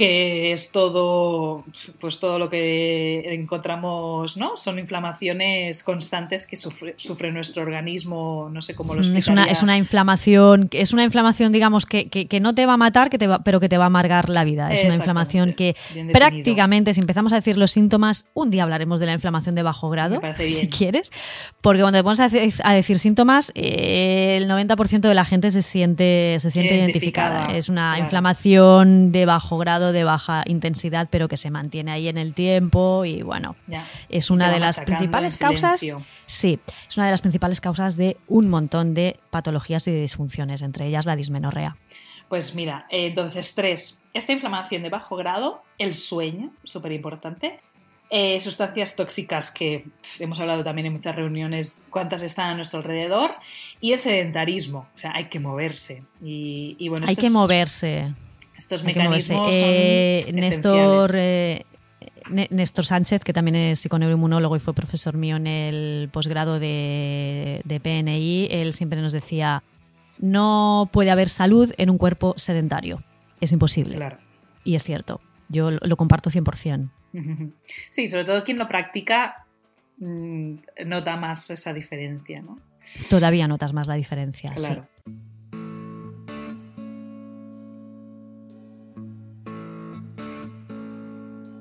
que es todo, pues todo lo que encontramos, ¿no? Son inflamaciones constantes que sufre, sufre nuestro organismo, no sé cómo lo mm, es una Es una inflamación, es una inflamación, digamos, que, que, no te va a matar, que te va, pero que te va a amargar la vida. Es una inflamación que prácticamente, si empezamos a decir los síntomas, un día hablaremos de la inflamación de bajo grado, si quieres, porque cuando te pones a, decir síntomas, eh, el 90% de la gente se siente, se siente identificada. Es una inflamación de bajo grado de baja intensidad, pero que se mantiene ahí en el tiempo y bueno, es una de las principales causas. Sí, es una de las principales causas de un montón de patologías y de disfunciones, entre ellas la dismenorrea. Pues mira, eh, entonces estrés, esta inflamación de bajo grado, el sueño, súper importante, eh, sustancias tóxicas que hemos hablado también en muchas reuniones, cuántas están a nuestro alrededor, y el sedentarismo, o sea, hay que moverse. Y, bueno, hay que moverse. Estos mecanismos eh, Néstor, eh, Néstor Sánchez, que también es psiconeuroinmunólogo y fue profesor mío en el posgrado de, PNI, él siempre nos decía, no puede haber salud en un cuerpo sedentario. Es imposible. Claro. Y es cierto. Yo lo, comparto 100%. Sí, sobre todo quien lo practica mm, nota más esa diferencia, ¿no? Todavía notas más la diferencia. Claro.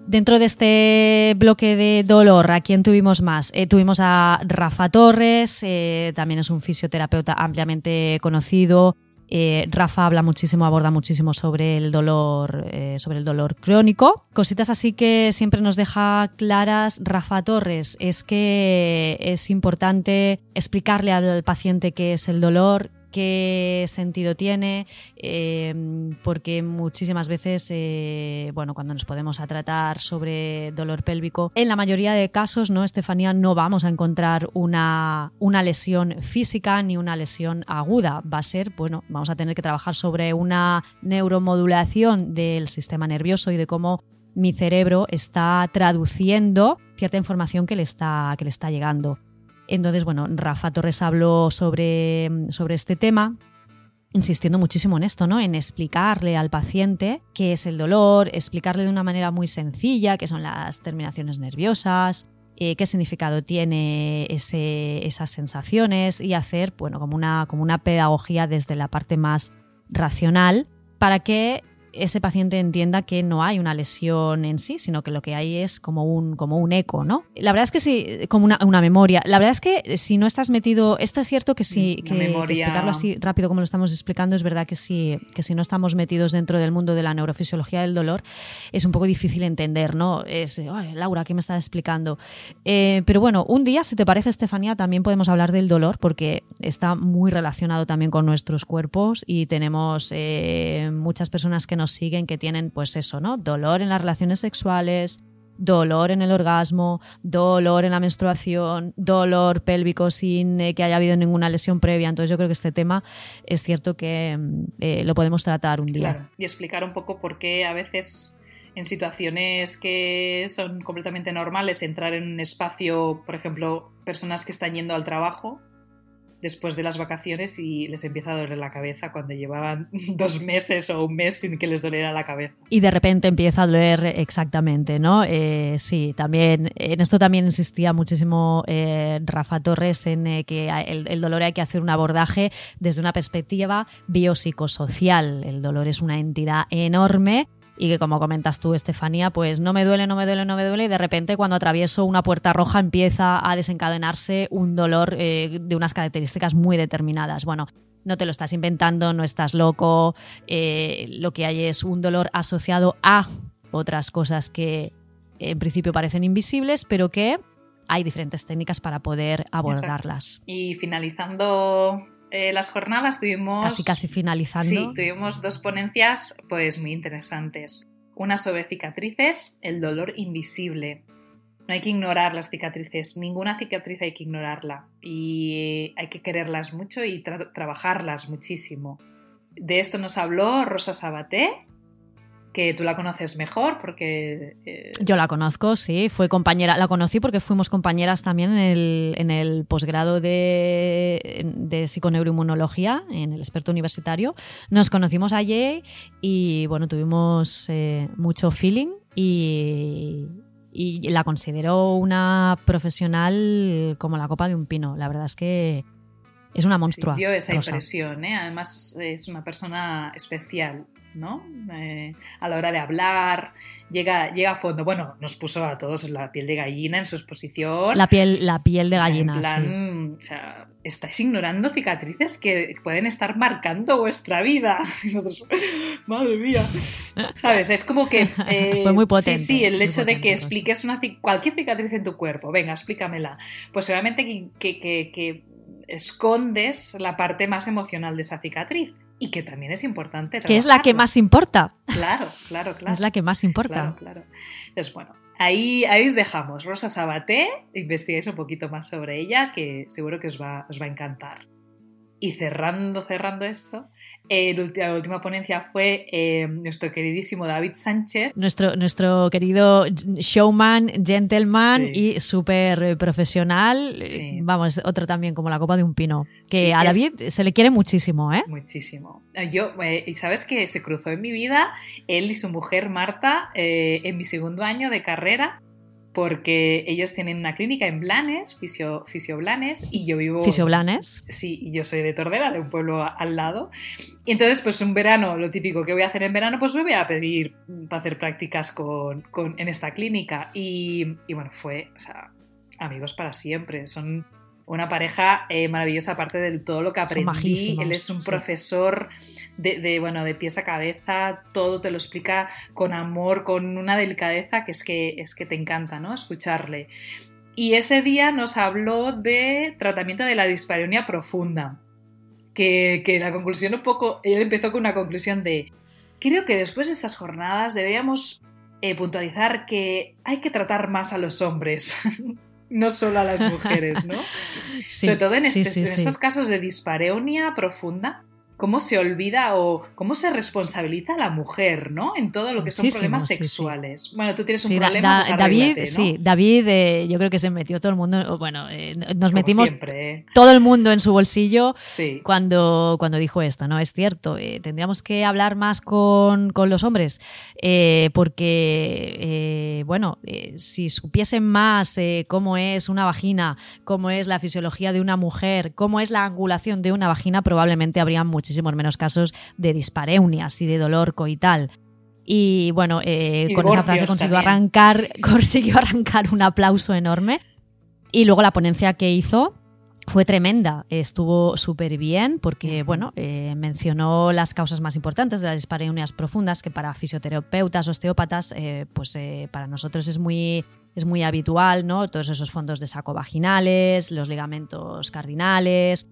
Dentro de este bloque de dolor, ¿a quién tuvimos más? Eh, tuvimos a Rafa Torres, eh, también es un fisioterapeuta ampliamente conocido. Eh, Rafa habla muchísimo, aborda muchísimo sobre el dolor, sobre el dolor crónico. Cositas así que siempre nos deja claras Rafa Torres es que es importante explicarle al paciente qué es el dolor, qué sentido tiene, eh, porque muchísimas veces, eh, bueno, cuando nos podemos a tratar sobre dolor pélvico, en la mayoría de casos, ¿no, Estefanía? No vamos a encontrar una, una lesión física ni una lesión aguda. Va a ser, bueno, vamos a tener que trabajar sobre una neuromodulación del sistema nervioso y de cómo mi cerebro está traduciendo cierta información que le está, que le está llegando. Entonces, bueno, Rafa Torres habló sobre, sobre este tema insistiendo muchísimo en esto, ¿no? En explicarle al paciente qué es el dolor, explicarle de una manera muy sencilla qué son las terminaciones nerviosas, eh, qué significado tiene ese, esas sensaciones y hacer, bueno, como una, como una pedagogía desde la parte más racional para que ese paciente entienda que no hay una lesión en sí, sino que lo que hay es como un, como un eco, ¿no? La verdad es que sí, como una, memoria. La verdad es que si no estás metido, esto es cierto que sí, que, explicarlo así rápido como lo estamos explicando, es verdad que sí, que si no estamos metidos dentro del mundo de la neurofisiología del dolor, es un poco difícil entender, ¿no? Es, Laura, ¿qué me estás explicando? Eh, pero bueno, un día, si te parece, Estefanía, también podemos hablar del dolor, porque está muy relacionado también con nuestros cuerpos y tenemos eh, muchas personas que nos siguen que tienen, pues eso, ¿no? Dolor en las relaciones sexuales, dolor en el orgasmo, dolor en la menstruación, dolor pélvico sin eh, que haya habido ninguna lesión previa. Entonces yo creo que este tema es cierto que mm, eh, lo podemos tratar un día. Y explicar un poco por qué a veces en situaciones que son completamente normales entrar en un espacio, por ejemplo, personas que están yendo al trabajo después de las vacaciones y les empieza a doler la cabeza cuando llevaban dos meses o un mes sin que les doliera la cabeza. Y de repente empieza a doler exactamente, ¿no? Eh, sí, también, en esto también insistía muchísimo eh, Rafa Torres en eh, que el, el, dolor hay que hacer un abordaje desde una perspectiva biopsicosocial. El dolor es una entidad enorme y que como comentas tú, Estefanía, pues no me duele, no me duele, no me duele y de repente cuando atravieso una puerta roja empieza a desencadenarse un dolor eh, de unas características muy determinadas. Bueno, no te lo estás inventando, no estás loco, eh, lo que hay es un dolor asociado a otras cosas que en principio parecen invisibles, pero que hay diferentes técnicas para poder abordarlas. Y finalizando eh, las jornadas tuvimos... Casi, casi finalizando. Sí, tuvimos dos ponencias pues muy interesantes. Una sobre cicatrices, el dolor invisible. No hay que ignorar las cicatrices, ninguna cicatriz hay que ignorarla y hay que quererlas mucho y trabajarlas muchísimo. De esto nos habló Rosa Sabaté, que tú la conoces mejor porque... Eh, Yo la conozco, sí, fue compañera, la conocí porque fuimos compañeras también en el, posgrado de, de psiconeuroinmunología, en el experto universitario. Nos conocimos allí y bueno, tuvimos eh, mucho feeling y, y la considero una profesional como la copa de un pino. La verdad es que es una monstrua. dio esa impresión, ¿eh? además es una persona especial. ¿No? Eh, a la hora de hablar, llega, llega a fondo. Bueno, nos puso a todos la piel de gallina en su exposición. La piel, la piel de gallina, o sea, O sea, estáis ignorando cicatrices que pueden estar marcando vuestra vida. madre mía. ¿Sabes? Es como que... Eh, Fue muy potente. Sí, sí, el hecho de que expliques una, cualquier cicatriz en tu cuerpo. Venga, explícamela. Pues obviamente que, que, que escondes la parte más emocional de esa cicatriz y que también es importante. Que es la que más importa. Claro, claro, claro. Es la que más importa. Claro, claro. Entonces, bueno, ahí, ahí os dejamos. Rosa Sabaté, investiguéis un poquito más sobre ella, que seguro que os va, os va a encantar. Y cerrando, cerrando esto, la última ponencia fue eh, nuestro queridísimo David Sánchez. Nuestro, nuestro querido showman, gentleman y súper profesional. Vamos, otro también como la copa de un pino. Que a David se le quiere muchísimo, ¿eh? Muchísimo. Yo, eh, y sabes que se cruzó en mi vida él y su mujer Marta eh, en mi segundo año de carrera porque ellos tienen una clínica en Blanes, Fisio, Blanes, y yo vivo... Fisio Blanes. Sí, y yo soy de Tordera, de un pueblo al lado. Y entonces, pues un verano, lo típico que voy a hacer en verano, pues me voy a pedir para hacer prácticas con, en esta clínica. Y, y bueno, fue, o sea, amigos para siempre. Son una pareja eh, maravillosa, aparte de todo lo que aprendí. Él es un profesor de, bueno, de pies a cabeza, todo te lo explica con amor, con una delicadeza que es que, es que te encanta, ¿no? Escucharle. Y ese día nos habló de tratamiento de la dispareunia profunda. Que, que la conclusión un poco, él empezó con una conclusión de, creo que después de estas jornadas deberíamos eh, puntualizar que hay que tratar más a los hombres. no solo a las mujeres, ¿no? Sobre todo en, este, en estos casos de dispareunia profunda, cómo se olvida o cómo se responsabiliza a la mujer, ¿no? En todo lo que son problemas sexuales. Bueno, tú tienes un problema. Pues David, sí, David, eh, yo creo que se metió todo el mundo, bueno, eh, nos metimos ¿eh? todo el mundo en su bolsillo cuando, cuando dijo esto, ¿no? Es cierto, tendríamos que hablar más con, con los hombres, porque, bueno, si supiesen más cómo es una vagina, cómo es la fisiología de una mujer, cómo es la angulación de una vagina, probablemente habrían muchos muchísimos menos casos de dispareunias y de dolor coital. Y bueno, eh, con esa frase consiguió arrancar, consiguió arrancar un aplauso enorme. Y luego la ponencia que hizo fue tremenda, estuvo súper bien porque, bueno, eh, mencionó las causas más importantes de las dispareunias profundas que para fisioterapeutas, osteópatas, eh, pues para nosotros es muy, es muy habitual, ¿no? Todos esos fondos de saco vaginales, los ligamentos cardinales,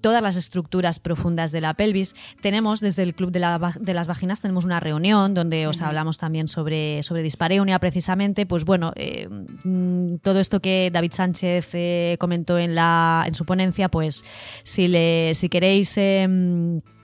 todas las estructuras profundas de la pelvis. Tenemos, desde el Club de, las Vaginas, tenemos una reunión donde os hablamos también sobre, sobre dispareunia, precisamente. Pues bueno, eh, mm, todo esto que David Sánchez eh, comentó en, la, en su ponencia, pues si, le, si queréis...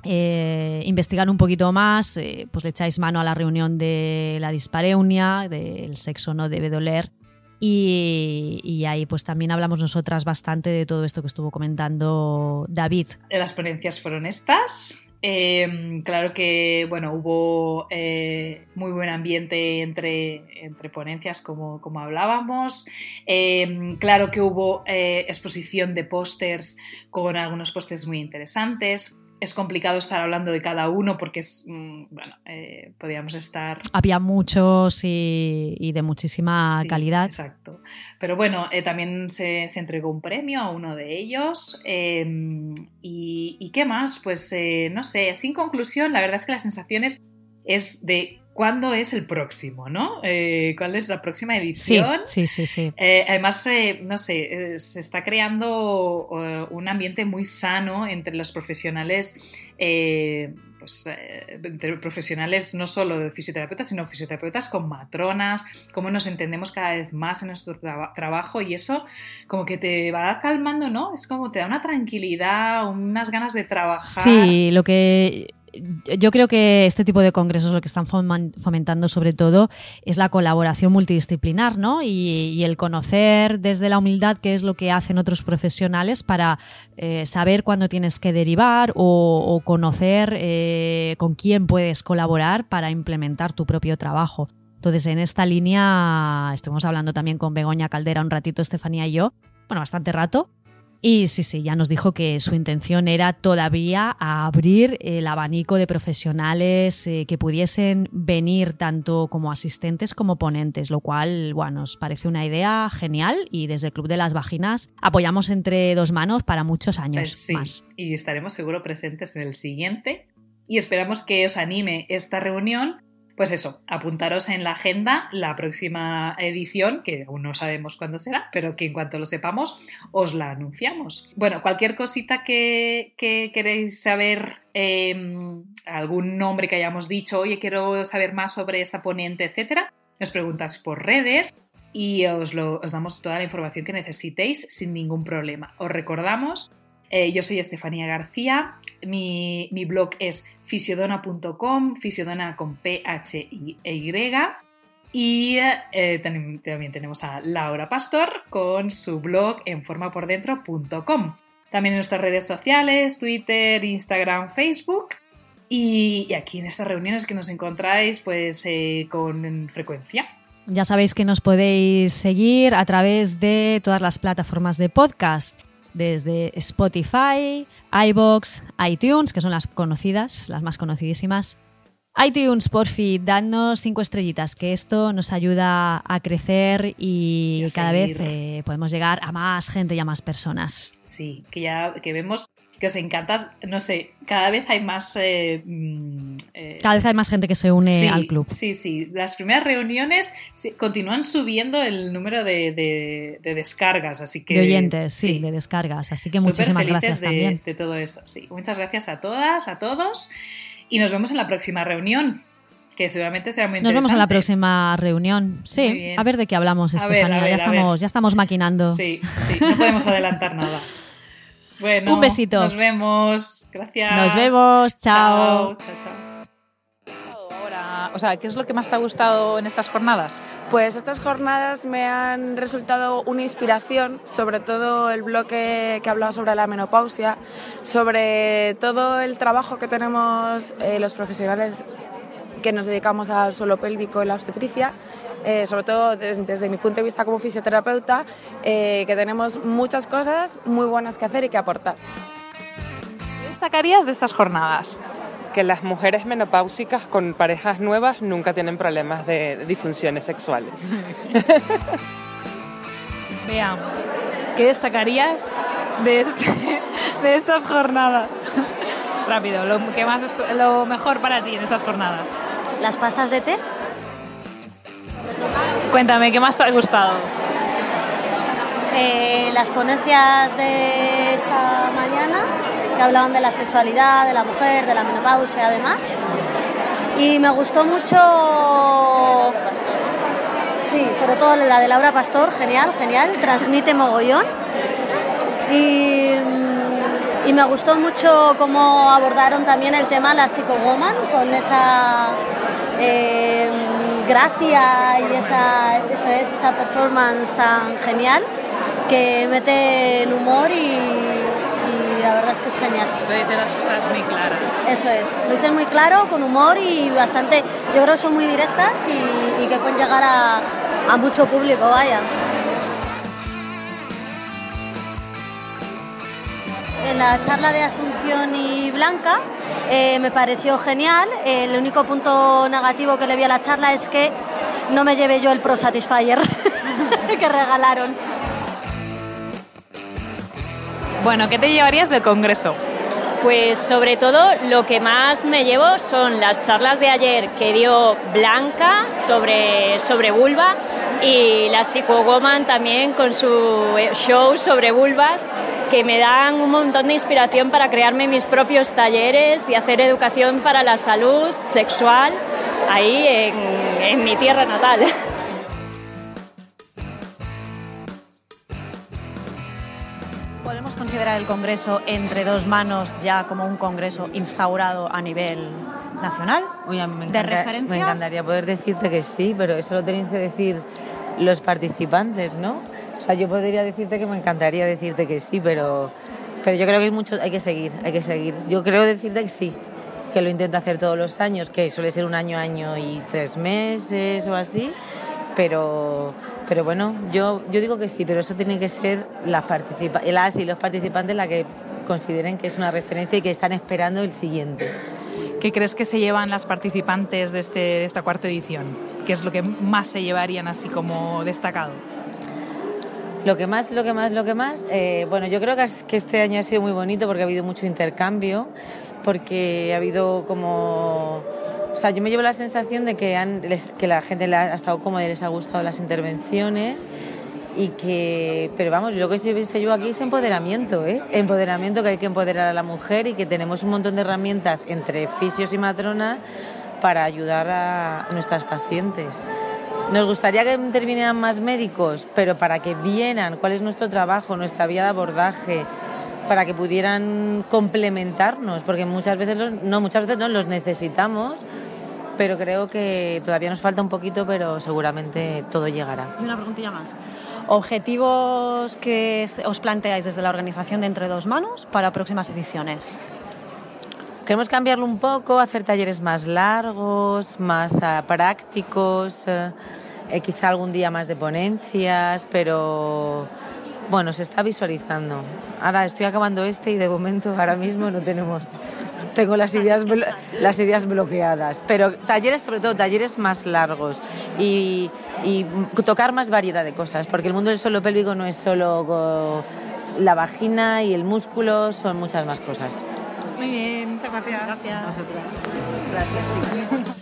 Eh, investigar un poquito más, pues le echáis mano a la reunión de la dispareunia, del sexo no debe doler, y, ahí pues también hablamos nosotras bastante de todo esto que estuvo comentando David. Las ponencias fueron estas. Em, claro que bueno, hubo eh, muy buen ambiente entre, entre ponencias, como, como hablábamos. Em, claro que hubo eh, exposición de pósters con algunos pósters muy interesantes es complicado estar hablando de cada uno porque es, mm, bueno, eh, podíamos estar... Había muchos y, de muchísima calidad. Exacto. Pero bueno, eh, también se, entregó un premio a uno de ellos. Em, y, qué más? Pues eh, no sé, sin conclusión, la verdad es que las sensaciones es de cuándo es el próximo, ¿no? Eh, ¿Cuál es la próxima edición? Sí, sí, sí. sí. Eh, además, eh, no sé, eh, se está creando eh, un ambiente muy sano entre los profesionales, eh, pues, entre profesionales no solo de fisioterapeutas, sino fisioterapeutas con matronas, cómo nos entendemos cada vez más en nuestro traba- trabajo y eso como que te va calmando, ¿no? Es como te da una tranquilidad, unas ganas de trabajar. Sí, lo que yo creo que este tipo de congresos lo que están fomentando sobre todo es la colaboración multidisciplinar, ¿no? Y, el conocer desde la humildad qué es lo que hacen otros profesionales para eh, saber cuándo tienes que derivar o, o conocer eh, con quién puedes colaborar para implementar tu propio trabajo. Entonces, en esta línea estuvimos hablando también con Begoña Caldera un ratito, Estefanía y yo, bueno, bastante rato, y sí, sí, ya nos dijo que su intención era todavía abrir el abanico de profesionales eh, que pudiesen venir tanto como asistentes como ponentes, lo cual, bueno, nos parece una idea genial y desde el Club de las Vaginas apoyamos entre dos manos para muchos años Pues sí, más. y estaremos seguro presentes en el siguiente. Y esperamos que os anime esta reunión. Pues eso, apuntaros en la agenda la próxima edición, que aún no sabemos cuándo será, pero que en cuanto lo sepamos os la anunciamos. Bueno, cualquier cosita que, que queréis saber, eh, algún nombre que hayamos dicho, oye, quiero saber más sobre esta ponente, etcétera, nos preguntáis por redes y os, lo- os damos toda la información que necesitéis sin ningún problema. Os recordamos, eh, yo soy Estefanía García, mi, mi blog es fisiodona.com, fisiodona con P-H-I-Y. Y eh, también tenemos a Laura Pastor con su blog en formapordentro.com. También en nuestras redes sociales, Twitter, Instagram, Facebook. Y, y aquí en estas reuniones que nos encontráis pues eh, con frecuencia. Ya sabéis que nos podéis seguir a través de todas las plataformas de podcast, desde Spotify, iBox, iTunes, que son las conocidas, las más conocidísimas. iTunes, por fin, dadnos cinco estrellitas, que esto nos ayuda a crecer y Y a cada vez eh, podemos llegar a más gente y a más personas. Sí, que ya que vemos que os encanta, no sé, cada vez hay más... eh, mm, eh, Cada vez hay más gente que se une sí, al club. Sí, sí. Las primeras reuniones continúan subiendo el número de, de- de descargas, así que... de oyentes, sí, de descargas. Así que Súper muchísimas gracias de, también. de todo eso, sí. Muchas gracias a todas, a todos, y nos vemos en la próxima reunión, que seguramente será muy Nos interesante. vemos en la próxima reunión. Sí, a ver de qué hablamos, Estefanía. ya, estamos, ya estamos maquinando. Sí, sí, no podemos adelantar nada. Bueno, Un besito. Nos vemos. Gracias. Nos vemos. Chao, Chao. chao, chao. O sea, ¿qué es lo que más te ha gustado en estas jornadas? Pues estas jornadas me han resultado una inspiración, sobre todo el bloque que ha hablado sobre la menopausia, sobre todo el trabajo que tenemos eh, los profesionales que nos dedicamos al suelo pélvico y la obstetricia, eh, sobre todo de- desde mi punto de vista como fisioterapeuta, eh, que tenemos muchas cosas muy buenas que hacer y que aportar. ¿Qué destacarías de estas jornadas? Que las mujeres menopáusicas con parejas nuevas nunca tienen problemas de disfunciones sexuales. Vean, ¿qué destacarías de, este- de estas jornadas? Rápido, lo, que más lo mejor para ti en estas jornadas. Las pastas de té, Cuéntame, ¿qué más te ha gustado? eh, las ponencias de esta mañana que hablaban de la sexualidad, de la mujer, de la menopausia además. Y me gustó mucho, sí, sobre todo la de Laura Pastor, genial, genial, transmite mogollón. Y, y me gustó mucho cómo abordaron también el tema la psicowoman con esa eh, gracia y esa, eso es, esa performance tan genial que mete el humor y la verdad es que es genial. Te dice las cosas muy claras. Eso es, lo dicen muy claro, con humor y bastante, yo creo que son muy directas y, y que pueden llegar a, a mucho público, vaya. En la charla de Asunción y Blanca eh, me pareció genial. El único punto negativo que le vi a la charla es que no me llevé yo el Pro Satisfyer que regalaron. Bueno, ¿qué te llevarías del congreso? Pues sobre todo lo que más me llevo son las charlas de ayer que dio Blanca sobre, sobre vulva y la Psychowoman también con su show sobre vulvas que me dan un montón de inspiración para crearme mis propios talleres y hacer educación para la salud sexual ahí en, en mi tierra natal. ¿Podemos considerar el Congreso entre dos manos ya como un Congreso instaurado a nivel nacional? Uy, a mí me, ¿De referencia? me encantaría poder decirte que sí, pero eso lo tenéis que decir los participantes, ¿no? O sea, yo podría decirte que me encantaría decirte que sí, pero, pero yo creo que es mucho, hay que seguir, hay que seguir. Yo creo decirte que sí, que lo intento hacer todos los años, que suele ser un año, año y tres meses o así, pero, pero bueno, yo, yo digo que sí, pero eso tiene que ser las, participa las y los participantes la que consideren que es una referencia y que están esperando el siguiente. ¿Qué crees que se llevan las participantes de, este, de esta cuarta edición? ¿Qué es lo que más se llevarían así como destacado? Lo que más, lo que más, lo que más, eh, bueno, yo creo que, es- que este año ha sido muy bonito porque ha habido mucho intercambio, porque ha habido como... O sea, yo me llevo la sensación de que, han, que la gente le ha, estado cómoda y les ha gustado las intervenciones y que, pero vamos, lo que se llevo aquí es empoderamiento, ¿eh? Empoderamiento, que hay que empoderar a la mujer y que tenemos un montón de herramientas entre fisios y matronas para ayudar a nuestras pacientes. Nos gustaría que intervinieran más médicos, pero para que vieran cuál es nuestro trabajo, nuestra vía de abordaje, para que pudieran complementarnos, porque muchas veces los, no muchas veces no los necesitamos, pero creo que todavía nos falta un poquito, pero seguramente todo llegará. Y una preguntilla más. ¿Objetivos que os planteáis desde la organización de Entre Dos Manos para próximas ediciones? Queremos cambiarlo un poco, hacer talleres más largos, más ah, prácticos, eh, eh, quizá algún día más de ponencias, pero bueno, se está visualizando. Ahora estoy acabando este y de momento ahora mismo no tenemos, tengo las ideas, las ideas bloqueadas, pero talleres sobre todo, talleres más largos y, y tocar más variedad de cosas, porque el mundo del suelo pélvico no es solo la vagina y el músculo, son muchas más cosas. Muy bien, muchas gracias. Gracias. Gracias, chicos.